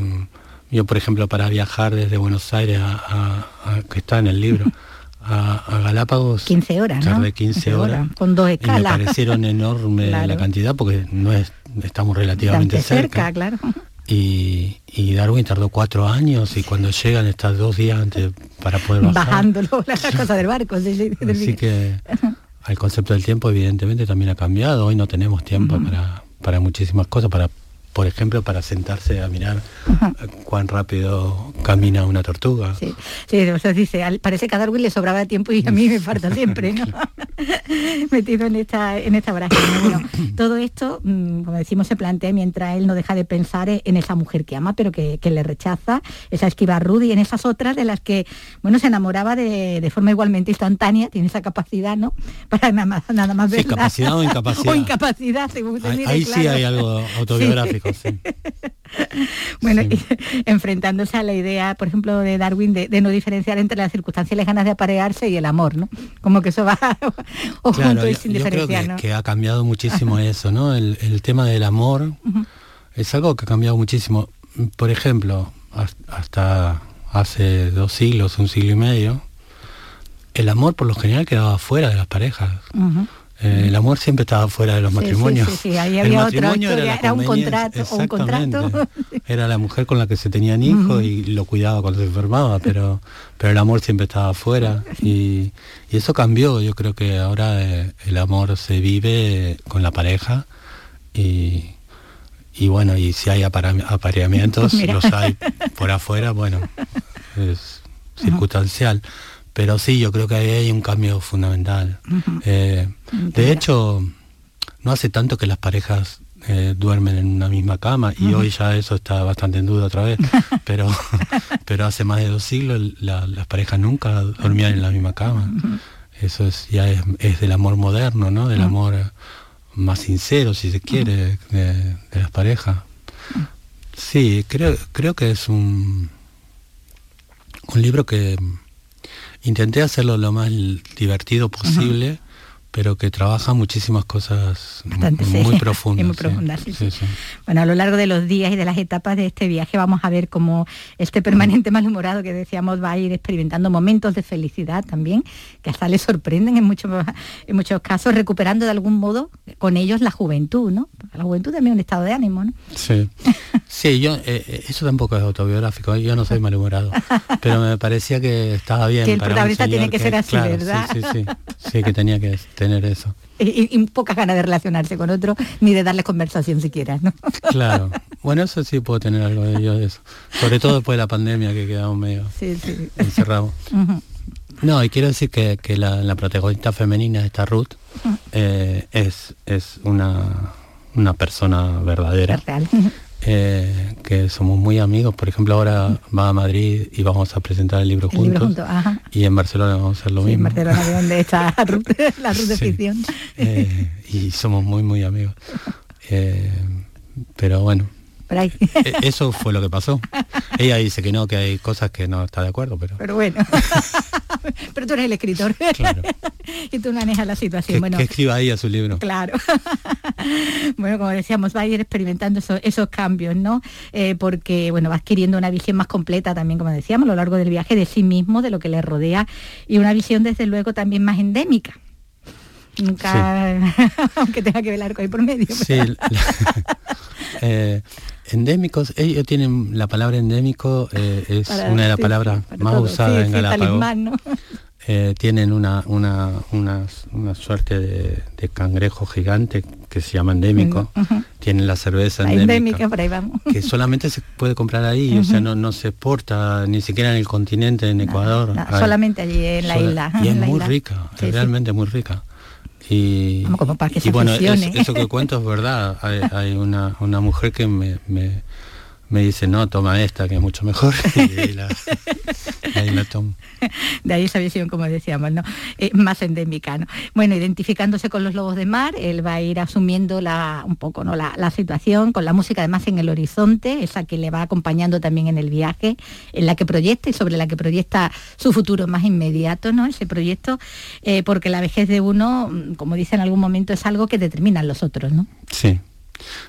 yo, por ejemplo, para viajar desde Buenos Aires a, que está en el libro, a, Galápagos 15 horas, tardé 15, horas, con dos escalas. Y me parecieron enorme la cantidad porque no es estamos relativamente cerca, claro. Y, Darwin tardó cuatro años y cuando llegan está dos días antes para poder bajar. Bajándolo, la cosa del barco. Así que el concepto del tiempo evidentemente también ha cambiado. Hoy no tenemos tiempo para, para muchísimas cosas, para por ejemplo, para sentarse a mirar cuán rápido camina una tortuga. Sí, sí o sea, dice, parece que a Darwin le sobraba tiempo y a mí me falta siempre, ¿no? Metido en esta, en esta Bueno, todo esto, mm, como decimos, se plantea mientras él no deja de pensar en esa mujer que ama, pero que, le rechaza, esa esquiva Rudy, y en esas otras de las que, bueno, se enamoraba de, forma igualmente instantánea, tiene esa capacidad, ¿no? Para nada más, nada más sí, capacidad o incapacidad. o incapacidad, según se Ahí, sí hay algo autobiográfico. bueno, enfrentándose a la idea, por ejemplo, de Darwin de, no diferenciar entre las circunstancias ganas de aparearse y el amor, ¿no? Como que eso va junto y sin diferenciar, que, ha cambiado muchísimo eso, ¿no? El, tema del amor es algo que ha cambiado muchísimo. Por ejemplo, hasta hace dos siglos, un siglo y medio, el amor por lo general quedaba fuera de las parejas. Eh, el amor siempre estaba fuera de los matrimonios. Sí, sí, ahí había otra historia, era, un contrato, un contrato. Era la mujer con la que se tenían hijos y lo cuidaba cuando se enfermaba, pero, pero el amor siempre estaba fuera y, eso cambió. Yo creo que ahora eh, el amor se vive con la pareja y, y bueno, y si hay apareamientos, los hay por afuera, bueno, es circunstancial. Pero sí, yo creo que ahí hay un cambio fundamental. Eh, de hecho, no hace tanto que las parejas eh, duermen en una misma cama y hoy ya eso está bastante en duda otra vez, pero, pero hace más de dos siglos las parejas nunca dormían en la misma cama. Eso es, ya es, del amor moderno, ¿no? Del amor más sincero, si se quiere, de, de las parejas. Sí, creo, creo que es un, un libro que Intenté hacerlo lo más divertido posible, pero que trabaja muchísimas cosas muy, profundas. Bueno, a lo largo de los días y de las etapas de este viaje vamos a ver cómo este permanente malhumorado que decíamos va a ir experimentando momentos de felicidad también, que hasta le sorprenden en muchos, en muchos casos, recuperando de algún modo con ellos la juventud, ¿no? La juventud también es un estado de ánimo, ¿no? Sí, sí yo, eh, eh, eso tampoco es autobiográfico, yo no soy malhumorado, pero me parecía que estaba bien. Que el protagonista tiene que, ser así, ¿verdad? Sí, sí, sí, sí, que tenía que tener eso. Y, pocas ganas de relacionarse con otro, ni de darle conversación siquiera, ¿no? Claro. Bueno, eso sí puedo tener algo de ello de eso. Sobre todo después de la pandemia que quedamos medio encerrados. No, y quiero decir que, la, protagonista femenina, esta Ruth, eh, es, es una, una persona verdadera. Real. Eh, que somos muy amigos. Por ejemplo, ahora va a Madrid y vamos a presentar el libro juntos. y en Barcelona vamos a hacer lo mismo. En Barcelona, donde está la ruta de ficción. Eh, y somos muy, muy amigos. Eh, pero bueno, e, eso fue lo que pasó. Ella dice que no, que hay cosas que no está de acuerdo, pero... Pero bueno. pero tú eres el escritor. y tú manejas la situación. Que, bueno, que escriba ahí a su libro. Claro. bueno, como decíamos, va a ir experimentando esos, cambios, ¿no? Eh, porque, bueno, va adquiriendo una visión más completa también, como decíamos, a lo largo del viaje de sí mismo, de lo que le rodea, y una visión, desde luego, también más endémica nunca aunque tenga que velar con ahí por medio sí, eh, endémicos, ellos tienen la palabra endémico, eh, es una de las palabras más usadas en Galápagos. Eh, tienen una, una, una, suerte de, cangrejo gigante que se llama endémico. Tienen la cerveza endémica, que solamente se puede comprar ahí, o sea, no, no se exporta ni siquiera en el continente, en Ecuador. solamente allí en la isla. Y es muy rica, es realmente muy rica. Y, bueno, eso, que cuento es verdad. Hay, una, una, mujer que me, me dice, no, toma esta, que es mucho mejor. y ahí la, De ahí esa visión, como decíamos, ¿no? Eh, más endémica. ¿no? Bueno, identificándose con los lobos de mar, él va a ir asumiendo la, un poco ¿no? la, situación, con la música además en el horizonte, esa que le va acompañando también en el viaje, en la que proyecta y sobre la que proyecta su futuro más inmediato, ¿no? Ese proyecto, eh, porque la vejez de uno, como dice en algún momento, es algo que determinan los otros, ¿no? Sí.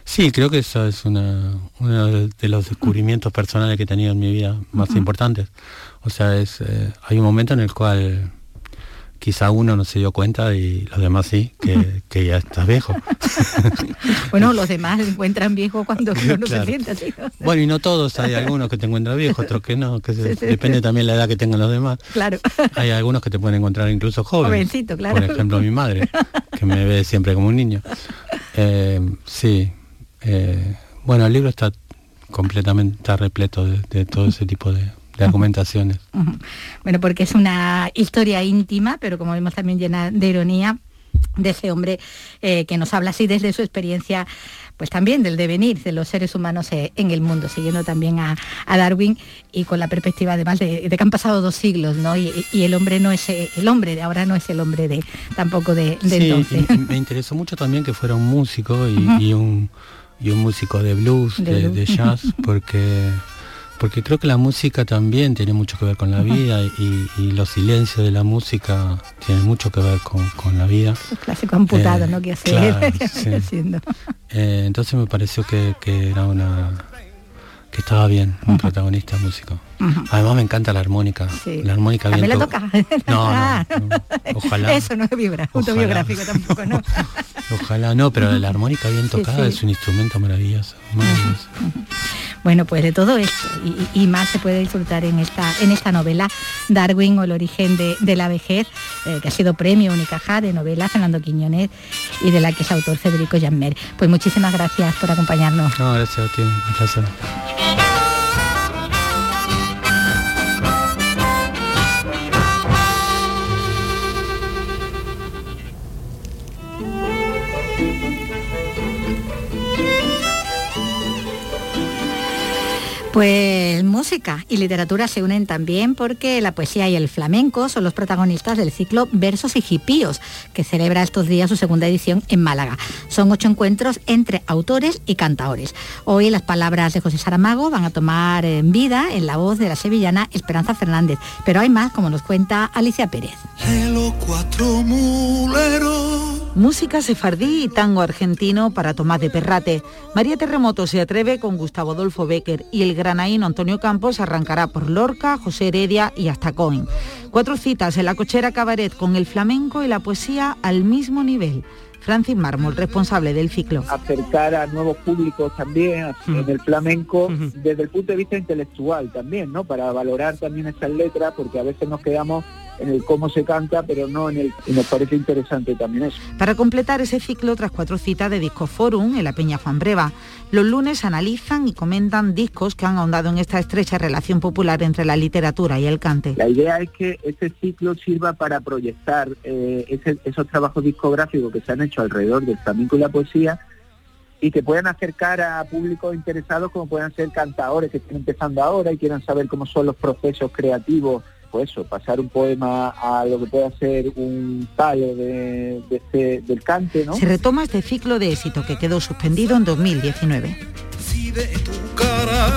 Sí, creo que eso es una, uno de los descubrimientos personales que he tenido en mi vida más importantes. O sea, es, eh, hay un momento en el cual quizá uno no se dio cuenta y los demás sí, que, ya estás viejo. bueno, los demás encuentran viejos cuando uno no se siente así. Bueno, y no todos, hay algunos que te encuentran viejo, otros que no, que depende también la edad que tengan los demás. Claro. Hay algunos que te pueden encontrar incluso jóvenes. Jovencito, claro. Por ejemplo, mi madre, que me ve siempre como un niño. Eh, sí. Eh, bueno, el libro está completamente está repleto de todo ese tipo de, de argumentaciones. Bueno, porque es una historia íntima, pero como vemos también llena de ironía de ese hombre eh, que nos habla así desde su experiencia pues también del devenir de los seres humanos eh, en el mundo, siguiendo también a, Darwin y con la perspectiva además de, que han pasado dos siglos, ¿no? Y, el hombre no es eh, el hombre de ahora no es el hombre de tampoco de, entonces. me interesó mucho también que fuera un músico y un y un músico de blues, De de, blues. de jazz, porque porque creo que la música también tiene mucho que ver con la vida y, y los silencios de la música tienen mucho que ver con, con la vida. Los clásicos amputados, Eh, ¿no? Que hace claro, sí. haciendo. Eh, entonces me pareció que, que era una que estaba bien, un protagonista músico. Además me encanta la armónica. Sí. La armónica bien ¿También la to- toca? No, Ah. no, no. Ojalá. Eso no es Ojalá. autobiográfico tampoco, ¿no? Ojalá no, pero la armónica bien tocada sí. es un instrumento maravilloso. maravilloso. Bueno, pues de todo esto y, más se puede disfrutar en esta, en esta novela, Darwin o el origen de, de la vejez, eh, que ha sido premio Unicaja de novela Fernando Quiñones y de la que es autor Federico Janmer. Pues muchísimas gracias por acompañarnos. No, gracias a ti, un. Pues música y literatura se unen también porque la poesía y el flamenco son los protagonistas del ciclo Versos y Hipíos, que celebra estos días su segunda edición en Málaga. Son ocho encuentros entre autores y cantaores. Hoy las palabras de José Saramago van a tomar en vida en la voz de la sevillana Esperanza Fernández. Pero hay más, como nos cuenta Alicia Pérez. Música sefardí y tango argentino para Tomás de Perrate. María Terremoto se atreve con Gustavo Adolfo Becker y el granaíno Antonio Campos arrancará por Lorca, José Heredia y hasta Cohen. Cuatro citas en la cochera cabaret con el flamenco y la poesía al mismo nivel. Francis Mármol, responsable del ciclo. acercar a nuevos públicos también en el flamenco desde el punto de vista intelectual también, ¿no? Para valorar también esas letras, porque a veces nos quedamos en el cómo se canta, pero no en el... Y nos parece interesante también eso. Para completar ese ciclo tras cuatro citas de Disco Forum en la Peña Juan Breva, los lunes analizan y comentan discos que han ahondado en esta estrecha relación popular entre la literatura y el cante. La idea es que este ciclo sirva para proyectar eh, ese- esos trabajos discográficos que se han hecho alrededor del flamenco y la poesía y que puedan acercar a públicos interesados como puedan ser cantadores que estén empezando ahora y quieran saber cómo son los procesos creativos, pues eso, pasar un poema a lo que pueda ser un palo de, de este- del cante, ¿no? Se retoma este ciclo de éxito que quedó suspendido en 2019. Si de tu cara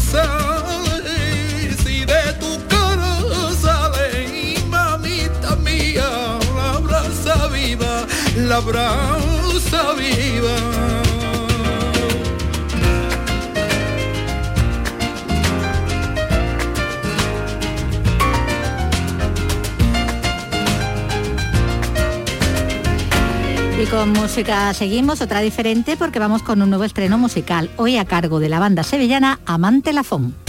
sale, si de tu cara sale, mamita mía, la brasa viva, la brasa viva. Y con música seguimos, otra diferente porque vamos con un nuevo estreno musical, hoy a cargo de la banda sevillana Amante Lafón.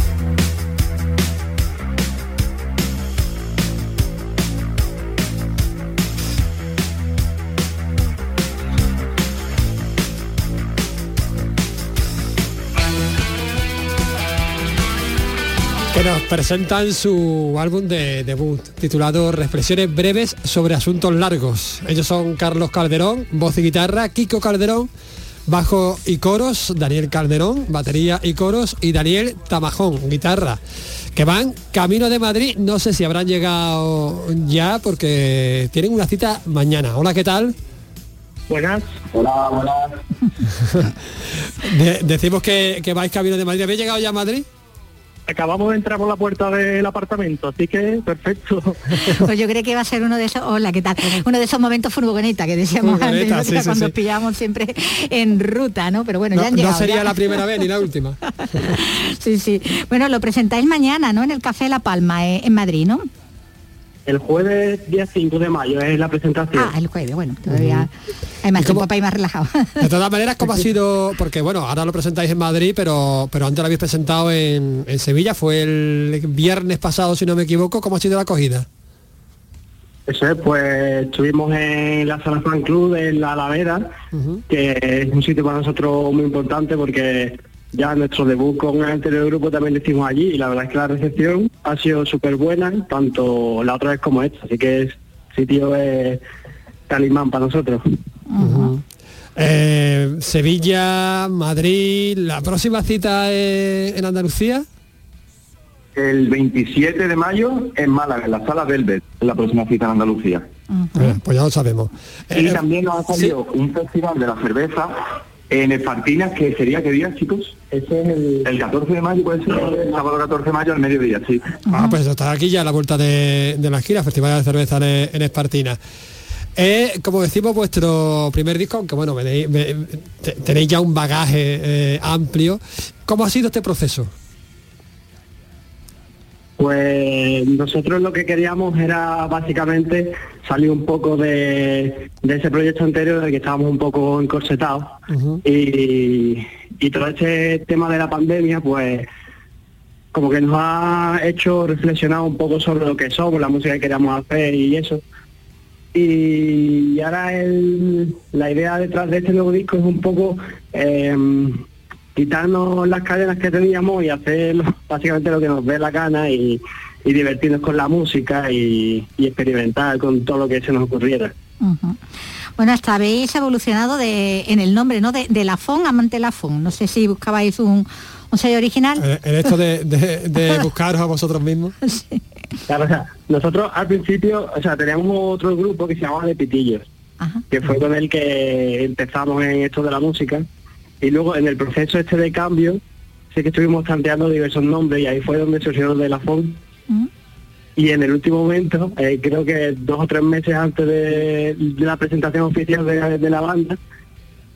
Nos presentan su álbum de debut titulado Reflexiones breves sobre asuntos largos. Ellos son Carlos Calderón, voz y guitarra, Kiko Calderón, bajo y coros, Daniel Calderón, batería y coros y Daniel Tamajón, guitarra, que van camino de Madrid, no sé si habrán llegado ya porque tienen una cita mañana. Hola, ¿qué tal? Buenas. Hola, buenas. De- decimos que, que vais camino de Madrid. ¿Habéis llegado ya a Madrid? Acabamos de entrar por la puerta del apartamento, así que perfecto. Pues yo creo que va a ser uno de esos, hola, ¿qué tal? Uno de esos momentos furgoneta que decíamos Furgoneta, antes, sí, ¿no? sí, cuando sí. pillamos siempre en ruta, ¿no? Pero bueno, No, ya han no llegado. sería ya. la primera vez ni la última. Sí, sí. Bueno, lo presentáis mañana, ¿no? En el Café La Palma, eh, en Madrid, ¿no? El jueves día 5 de mayo es la presentación. Ah, el jueves, bueno, todavía hay más tiempo para ir más relajado. De todas maneras, ¿cómo ha sido? Porque bueno, ahora lo presentáis en Madrid, pero, pero antes lo habéis presentado en, en Sevilla, fue el viernes pasado, si no me equivoco, ¿cómo ha sido la acogida? Eso es, pues estuvimos en la sala fan club en la Alavera, que es un sitio para nosotros muy importante porque ya nuestro debut con el anterior grupo también lo hicimos allí y la verdad es que la recepción ha sido súper buena, tanto la otra vez como esta, así que el sitio es talismán para nosotros. Eh, Sevilla, Madrid, la próxima cita es en Andalucía. El 27 de mayo en Málaga, en la sala Velvet, la próxima cita en Andalucía. Eh, pues ya lo sabemos. Y Eh, también nos ha salido un festival de la cerveza En Espartinas, que sería qué día, chicos? Ese es el... El 14 de mayo, puede ser, el sábado 14 de mayo al mediodía, sí. Ah, pues está aquí ya a la vuelta de, de la esquina, Festival de Cerveza en, en Espartina. Es, como decimos, vuestro primer disco, aunque bueno, tenéis ya un bagaje eh, amplio. ¿Cómo ha sido este proceso? Pues nosotros lo que queríamos era básicamente salir un poco de, de ese proyecto anterior del que estábamos un poco encorsetados y, y todo este tema de la pandemia pues como que nos ha hecho reflexionar un poco sobre lo que somos, la música que queríamos hacer y eso. Y ahora el- la idea detrás de este nuevo disco es un poco em, quitarnos las cadenas que teníamos y hacer lo- básicamente lo que nos dé la gana y, y divertirnos con la música y, y experimentar con todo lo que se nos ocurriera. Ujú. Bueno, hasta habéis evolucionado de, en el nombre, ¿no? De, de Lafón a Mantelafón. No sé si buscabais un, un sello original. Eh, En esto de, de- de buscaros a vosotros mismos. Claro, o sea, nosotros al principio, o sea, teníamos otro grupo que se llamaba De Pitillos, que fue con el que empezamos en esto de la música. Y luego en el proceso este de cambio, sí que estuvimos tanteando diversos nombres y ahí fue donde surgió de la FON. Y en el último momento, eh, creo que dos o tres meses antes de, de la presentación oficial de, de la banda,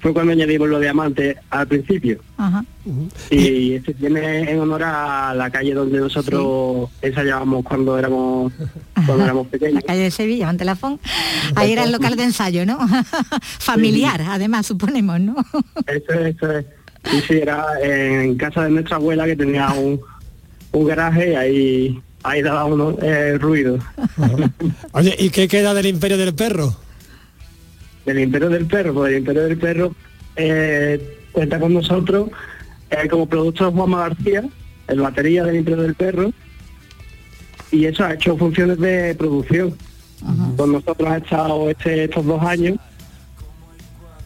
fue cuando añadimos los diamantes al principio. Ajá. Y este tiene en honor a la calle donde nosotros ensayábamos cuando éramos cuando éramos pequeños. La calle de Sevilla, Mantelafón. Ahí era el local de ensayo, ¿no? Familiar, además, suponemos, ¿no? Eso es, eso es. Y sí, era en casa de nuestra abuela que tenía un, un garaje y ahí, ahí daba uno eh, ruido. Oye, ¿y qué queda del Imperio del Perro? Del Imperio del Perro, pues el Imperio del Perro eh, cuenta con nosotros eh, como productor Juanma García, el batería del Imperio del Perro, y eso ha hecho funciones de producción. Con nosotros ha estado este, estos dos años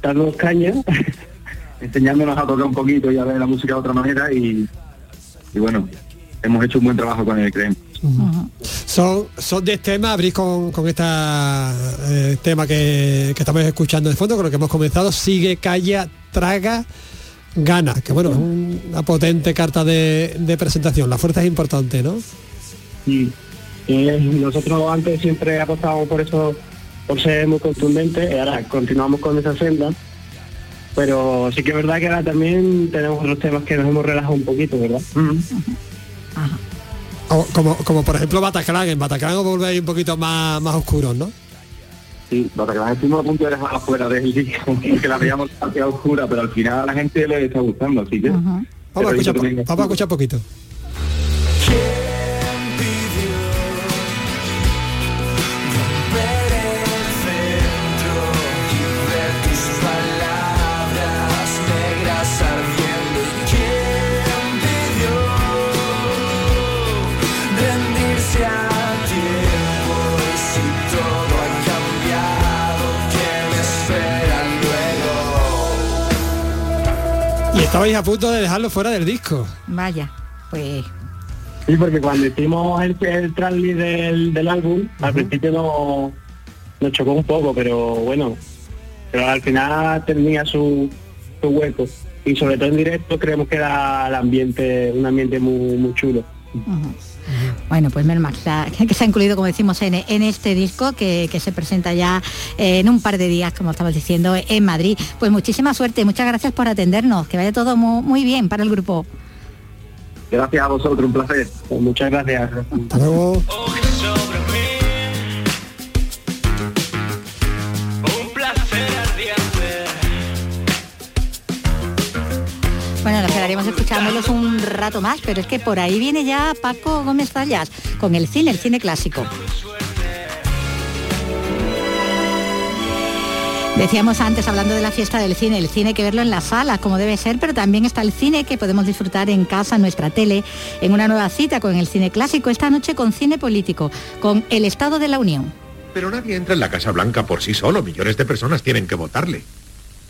dándonos caña, Enseñándonos a tocar un poquito y a ver la música de otra manera y, y bueno, hemos hecho un buen trabajo con el creemos. Son, son 10 temas, abrís con, con este tema que, que estamos escuchando de fondo, con lo que hemos comenzado, sigue, calla, traga, gana, que bueno, es un- una potente carta de, de presentación, la fuerza es importante, ¿no? Sí. Y eh, nosotros antes siempre apostábamos por eso, por ser muy contundentes, y ahora continuamos con esa senda. Pero sí que es verdad que ahora también tenemos otros temas que nos hemos relajado un poquito, ¿verdad? O- como, como por ejemplo Bataclan, en Bataclan os volvéis un poquito más, más oscuros, ¿no? Sí, Bataclan estuvimos a punto de dejar afuera del disco, que la veíamos demasiado oscura, pero al final a la gente le está gustando, así que... Vamos a escuchar, vamos a escuchar poquito. Estabais a punto de dejarlo fuera del disco. Vaya, pues Sí, porque cuando hicimos el, el trailer del, del álbum, al principio no, nos chocó un poco, pero bueno, pero al final tenía su, su hueco. Y sobre todo en directo creemos que era el ambiente, un ambiente muy, muy chulo. Bueno, pues menos mal, que se ha incluido, como decimos, en, en este disco que, que se presenta ya eh, en un par de días, como estamos diciendo, en Madrid. Pues muchísima suerte, muchas gracias por atendernos, que vaya todo mu- muy, bien para el grupo. Gracias a vosotros, un placer. Pues muchas gracias. Hasta luego. Quedaríamos escuchándolos un rato más, pero es que por ahí viene ya Paco Gómez Fallas con el cine, el cine clásico. Decíamos antes, hablando de la fiesta del cine, el cine hay que verlo en las salas, como debe ser, pero también está el cine que podemos disfrutar en casa, en nuestra tele, en una nueva cita con el cine clásico, esta noche con cine político, con El Estado de la Unión. Pero nadie entra en la Casa Blanca por sí solo. Millones de personas tienen que votarle.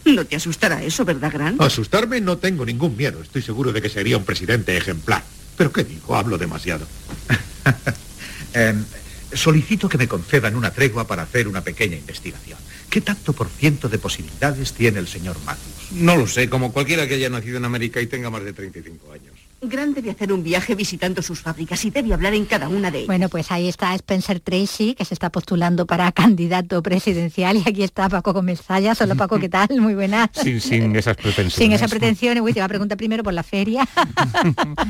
No te asustará eso, ¿verdad, Gran? Asustarme no tengo ningún miedo. Estoy seguro de que sería un presidente ejemplar. Pero ¿qué digo? Hablo demasiado. Em, Solicito que me concedan una tregua para hacer una pequeña investigación. ¿Qué tanto por ciento de posibilidades tiene el señor Matthews? No lo sé, como cualquiera que haya nacido en América y tenga más de 35 años. Grande de hacer un viaje visitando sus fábricas y debe hablar en cada una de ellas. Bueno, pues ahí está Spencer Tracy, que se está postulando para candidato presidencial, y aquí está Paco Gómez Zaya. Hola Paco, ¿qué tal? Muy buenas. Sin, sin esas pretensiones. Sin esas pretensiones. Uy, te va a preguntar primero por la feria.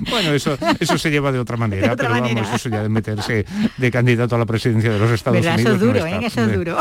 bueno, eso, eso se lleva de otra manera, De otra pero manera. vamos, eso ya de meterse de candidato a la presidencia de los Estados ¿Verdad? Unidos. Eso es duro, no. ¿eh? Eso es duro.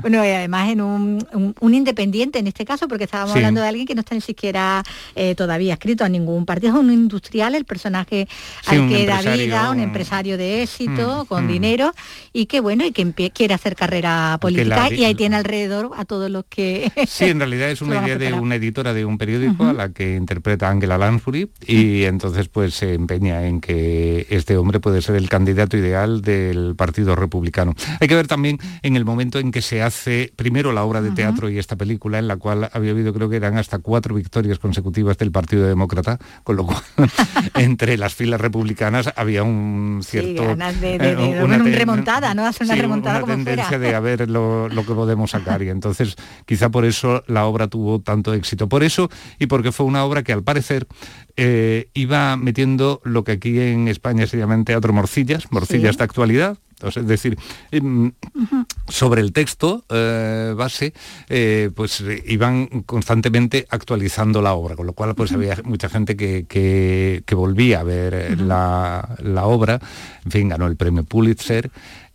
bueno, y además en un, un- un independiente en este caso, porque estábamos Sí. hablando de alguien que no está ni siquiera eh, todavía escrito a ningún partido, es un industrial, el personaje Sí, al que da vida, un empresario de éxito, Mm, con mm. dinero, y que bueno, y que quiere hacer carrera política, la- y ahí tiene alrededor a todos los que... Sí, en realidad es una idea de una editora de un periódico a la que interpreta Angela Lansbury y entonces pues se empeña en que este hombre puede ser el candidato ideal del Partido Republicano. Hay que ver también en el momento en que se hace primero la obra de teatro y esta película en la cual había habido creo que eran hasta cuatro victorias consecutivas del Partido Demócrata, con lo cual entre las filas republicanas había un Sí, cierto ganas de, de- eh, de- una remontada, ¿no? Hacer una Sí, remontada una como tendencia fuera. de a ver lo, lo que podemos sacar y entonces quizá por eso la obra tuvo tanto éxito. Por eso y porque fue una obra que al parecer eh, iba metiendo lo que aquí en España se llaman teatro morcillas, morcillas Sí. de actualidad. Sea, es decir, em, sobre el texto eh, base, eh, pues eh, iban constantemente actualizando la obra, con lo cual pues había mucha gente que, que- que volvía a ver la, la obra, en fin, ganó el premio Pulitzer.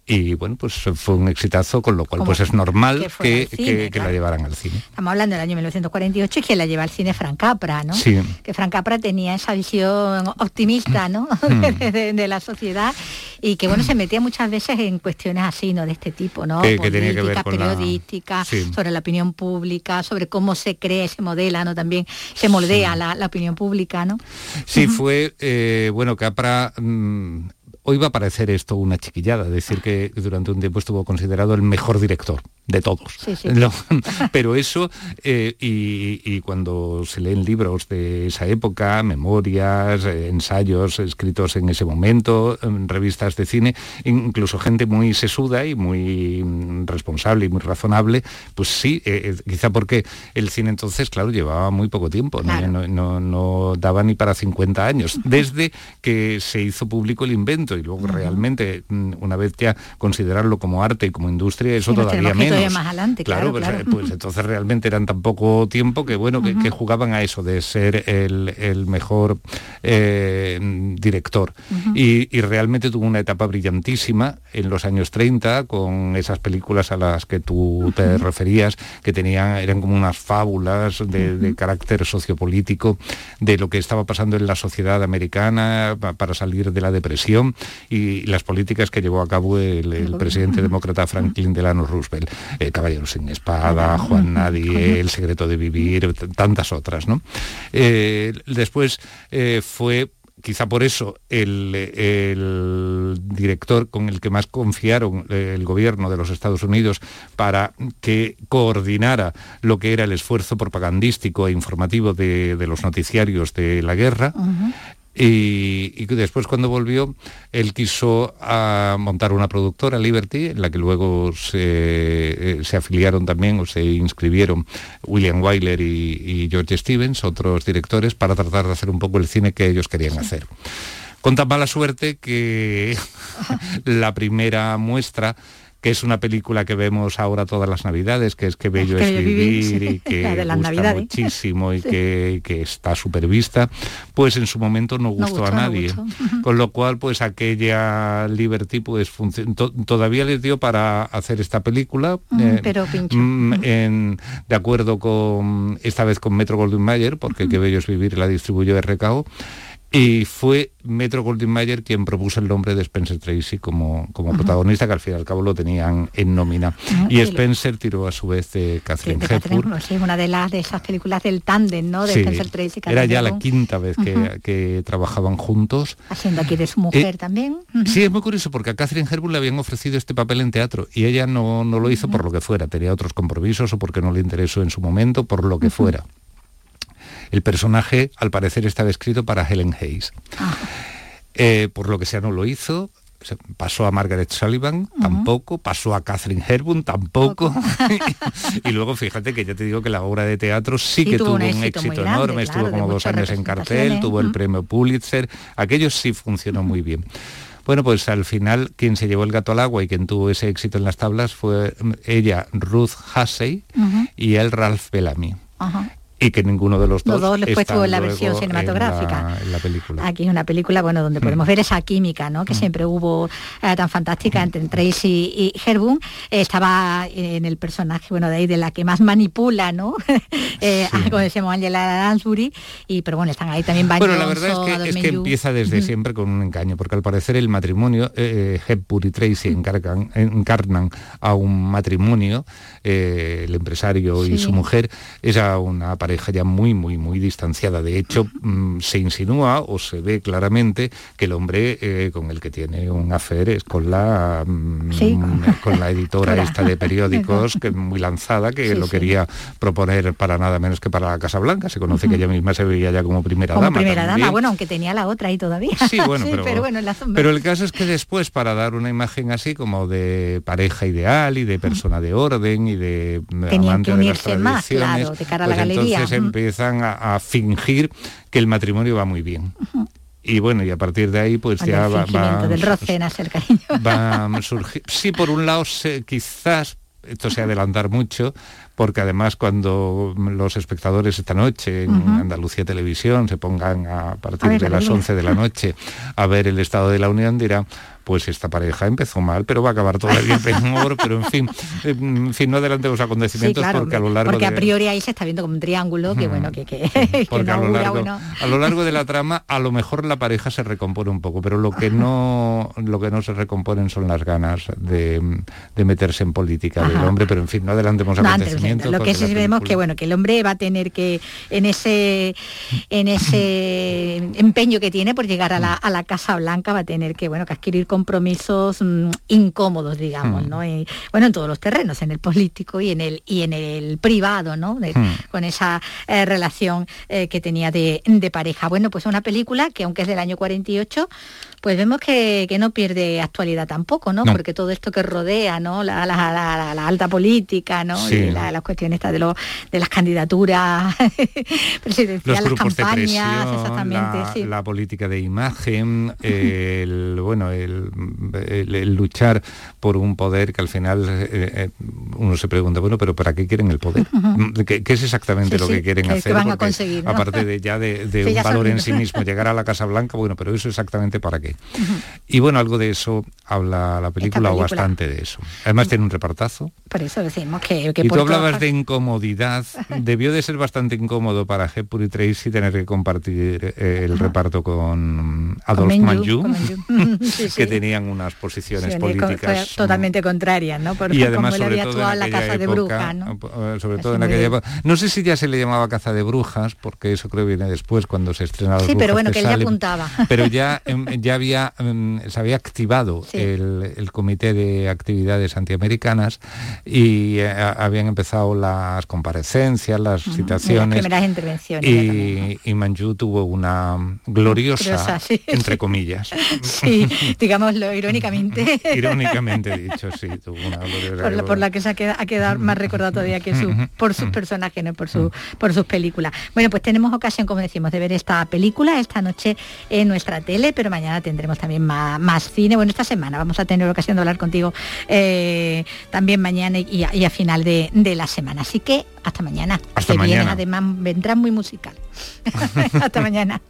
Y bueno, pues fue un exitazo, con lo cual Como pues es normal que cine, que- que claro. la llevaran al cine. Estamos hablando del año 1948 y que la lleva al cine Frank Capra, ¿no? Sí. Que Frank Capra tenía esa visión optimista, ¿no? Mm. de, de- de la sociedad y que bueno se metía muchas veces en cuestiones así, ¿no? De este tipo, ¿no? Que- que tenía que ver Políticas, con la- Sí. sobre la opinión pública, sobre cómo se cree, se modela, ¿no? También se moldea la, la opinión pública, ¿no? Sí, fue, eh, bueno, Capra... mm, Hoy va a parecer esto una chiquillada, decir que durante un tiempo estuvo considerado el mejor director de todos. Sí, sí. Lo- pero eso, eh, y, y cuando se leen libros de esa época, memorias, eh, ensayos escritos en ese momento, en revistas de cine, incluso gente muy sesuda y muy mm, responsable y muy razonable, pues sí, eh, quizá porque el cine entonces, claro, llevaba muy poco tiempo, ¿no? Claro. no, no- no daba ni para 50 años, desde que se hizo público el invento y luego realmente, mm, una vez ya considerarlo como arte y como industria, eso Sí, todavía ir menos. más adelante, claro, pues, claro. pues entonces realmente eran tan poco tiempo que bueno, que, que jugaban a eso de ser el, el mejor eh, director. Y, y realmente tuvo una etapa brillantísima en los años 30 con esas películas a las que tú te referías, que tenían, eran como unas fábulas de, de carácter sociopolítico de lo que estaba pasando en la sociedad americana pa- para salir de la depresión y las políticas que llevó a cabo el, el presidente demócrata Franklin Delano Roosevelt. Eh, Caballeros sin espada, Juan Nadie, El secreto de vivir, tantas otras. ¿no? Eh, después eh, fue quizá por eso el, el director con el que más confiaron el gobierno de los Estados Unidos para que coordinara lo que era el esfuerzo propagandístico e informativo de, de los noticiarios de la guerra. Y, después cuando volvió, él quiso ah, montar una productora, Liberty, en la que luego se, eh, se afiliaron también o se inscribieron William Wyler y, y George Stevens, otros directores, para tratar de hacer un poco el cine que ellos querían hacer. Con tan mala suerte que la primera muestra que es una película que vemos ahora todas las navidades, que es Que Bello es Vivir, y que La de las gusta Navidades. muchísimo y Sí. que, que está súper vista, pues en su momento no No gustó, a no nadie. gustó. Con lo cual, pues aquella Liberty pues to- todavía les dio para hacer esta película. Mm, pero pincho. mm, en- de acuerdo con, esta vez con Metro Goldwyn Mayer, porque Que Bello es Vivir la distribuyó RKO. Y fue Metro Goldwyn Mayer quien propuso el nombre de Spencer Tracy como, como protagonista, que al fin y al cabo lo tenían en nómina. Y Y- Spencer tiró a su vez de Catherine de Catherine Hepburn. Hepburn, sí, una de las de esas películas del tándem, ¿no? De Sí, Spencer Tracy. era ya la quinta vez que, trabajaban juntos. Haciendo aquí de su mujer Eh, también. Sí, es muy curioso porque a Catherine Hepburn le habían ofrecido este papel en teatro y ella no, no lo hizo por lo que fuera, tenía otros compromisos o porque no le interesó en su momento, por lo que fuera. El personaje, al parecer, estaba escrito para Helen Hayes. Eh, por lo que sea, no lo hizo. pasó a Margaret Sullivan, tampoco, pasó a Catherine Hepburn, tampoco. y luego fíjate que ya te digo que la obra de teatro sí, Sí, que tuvo un un éxito grande, enorme, claro, estuvo como dos años en cartel, tuvo el Ujú. premio Pulitzer, aquello sí funcionó muy bien. Bueno, pues al final quien se llevó el gato al agua y quien tuvo ese éxito en las tablas fue mm, ella, Ruth Hussey, Ujú. y él, Ralph Bellamy. Y que ninguno de los dos, Los dos después tuvo la versión en cinematográfica. la- en la película. Aquí es una película, bueno, donde podemos ver esa química, ¿no? Que siempre hubo eh, tan fantástica entre Tracy y Herbun. Eh, estaba en el personaje, bueno, de ahí de la que más manipula, ¿no? Eh, Como decíamos Angela Lansbury. Y pero bueno, están ahí también Bueno, la verdad es que, es que empieza desde siempre con un engaño, porque al parecer el matrimonio, eh, Hepburn y Tracy encargan- encarnan a un matrimonio, eh, el empresario y Sí. su mujer, es a una pareja ya muy, muy, muy distanciada. De hecho, mm, se insinúa o se ve claramente que el hombre eh, con el que tiene un affair es con la, mm, Sí. con la editora esta de periódicos, que muy lanzada, que Sí, lo sí. quería proponer para nada menos que para la Casa Blanca. Se conoce que ella misma se veía ya como primera Como dama. primera dama, bueno, aunque tenía la otra ahí todavía. Sí, bueno, pero, bueno, la sombra. pero el caso es que después, para dar una imagen así como de pareja ideal y de persona de orden y de Tenían amante que de las más, tradiciones, claro, de cara a la pues galería. Entonces empiezan a, a fingir que el matrimonio va muy bien. Y bueno, y a partir de ahí, pues ya va, va- del roce nace el cariño. va a surgir. Sí, por un lado, se- quizás esto sea adelantar mucho, porque además cuando los espectadores esta noche en. Andalucía Televisión se pongan a partir A ver, de la las película. 11 de la noche a ver el Estado de la Unión, dirán, pues esta pareja empezó mal, pero va a acabar todavía peor, pero en fin, eh, en fin, no adelantemos Sí, acontecimientos claro, porque a lo largo porque de... a priori ahí se está viendo como un triángulo que bueno, que, que, que porque no a, lo largo, bueno. a lo largo de la trama a lo mejor la pareja se recompone un poco pero lo que no lo que no se recomponen son las ganas de, de meterse en política del hombre pero en fin no adelantemos No, acontecimientos lo que sí vemos que bueno que el hombre va a tener que en ese en ese empeño que tiene por llegar a la, a la Casa Blanca va a tener que bueno que adquirir compromisos mm, incómodos digamos Mm. no Y, bueno en todos los terrenos en el político y en el y en el privado no De- Mm. con esa eh, relación eh, que tenía de, de pareja bueno pues una película que aunque es del año 48 pues vemos que, que no pierde actualidad tampoco, ¿no? No. Porque todo esto que rodea, ¿no? La, la- la- la- la alta política, ¿no? Sí. Y la- las cuestiones de, lo- de las candidaturas presidenciales, las campañas, presión, exactamente, la, sí. la política de imagen, el bueno, el, el- el luchar por un poder que al final eh, eh, uno se pregunta, bueno, pero ¿para qué quieren el poder? Ujú. ¿Qué, qué es exactamente Sí, lo que quieren que- que hacer? van a conseguir, ¿no? Aparte de ya de, un valor en sí mismo, llegar a la Casa Blanca, bueno, pero eso exactamente para qué. Y bueno, algo de eso habla la película, o bastante de eso. Además tiene un repartazo. Por eso decimos que, que Y tú hablabas de incomodidad. Debió de ser bastante incómodo para Hepburn y Tracy tener que compartir eh, el reparto con Adolf Manju. Sí, sí. que tenían unas posiciones Sí, políticas totalmente contrarias, ¿no? Por y además sobre todo en la casa de brujas, ¿no? eh, sobre todo Así en aquella época. No sé si ya se le llamaba caza de brujas, porque eso creo viene después cuando se estrena Las Sí, pero bueno, que él ya apuntaba. Pero ya, em, ya había, em, se había activado Sí. el, el Comité de Actividades Antiamericanas y eh, habían empezado las comparecencias, las citaciones. primeras intervenciones. ya también. Y, y Manjú tuvo una gloriosa, Gloriosa, sí. entre comillas, Sí, digámoslo irónicamente. irónicamente dicho, sí, tuvo una gloriosa. por, la, por la que se ha quedado, ha quedado más recordado todavía que su, por sus personajes, no por, su, por sus películas. Bueno, pues tenemos ocasión, como decimos, de ver esta película esta noche en nuestra tele, pero mañana tendremos también más, más cine. Bueno, esta semana vamos a tener ocasión de hablar contigo eh, también mañana y a, y a final de, de la semana. Así que hasta mañana. Hasta que viene, mañana. además vendrá muy musical. hasta mañana.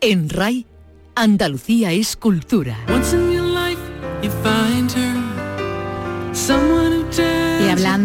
En RAI, Andalucía es cultura.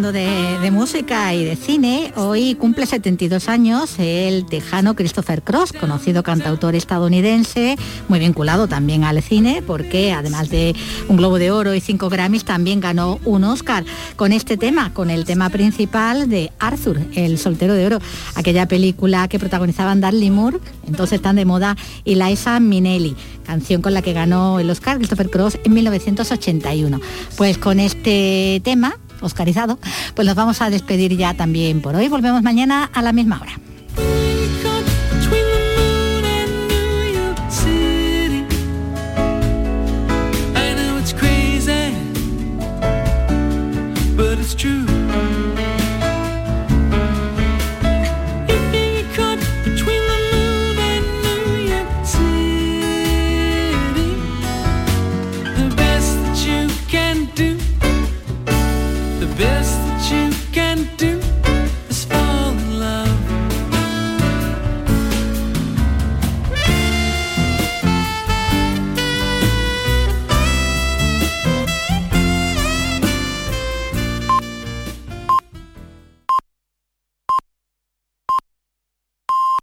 De, música y de cine, hoy cumple 72 años el tejano Christopher Cross, conocido cantautor estadounidense, muy vinculado también al cine, porque además de un Globo de Oro y cinco Grammys, también ganó un Oscar con este tema, con el tema principal de Arthur, el soltero de oro, aquella película que protagonizaban Dudley Moore, entonces tan de moda, y Liza Minnelli, canción con la que ganó el Oscar Christopher Cross en 1981. Pues con este tema oscarizado, pues nos vamos a despedir ya también por hoy. Volvemos mañana a la misma hora.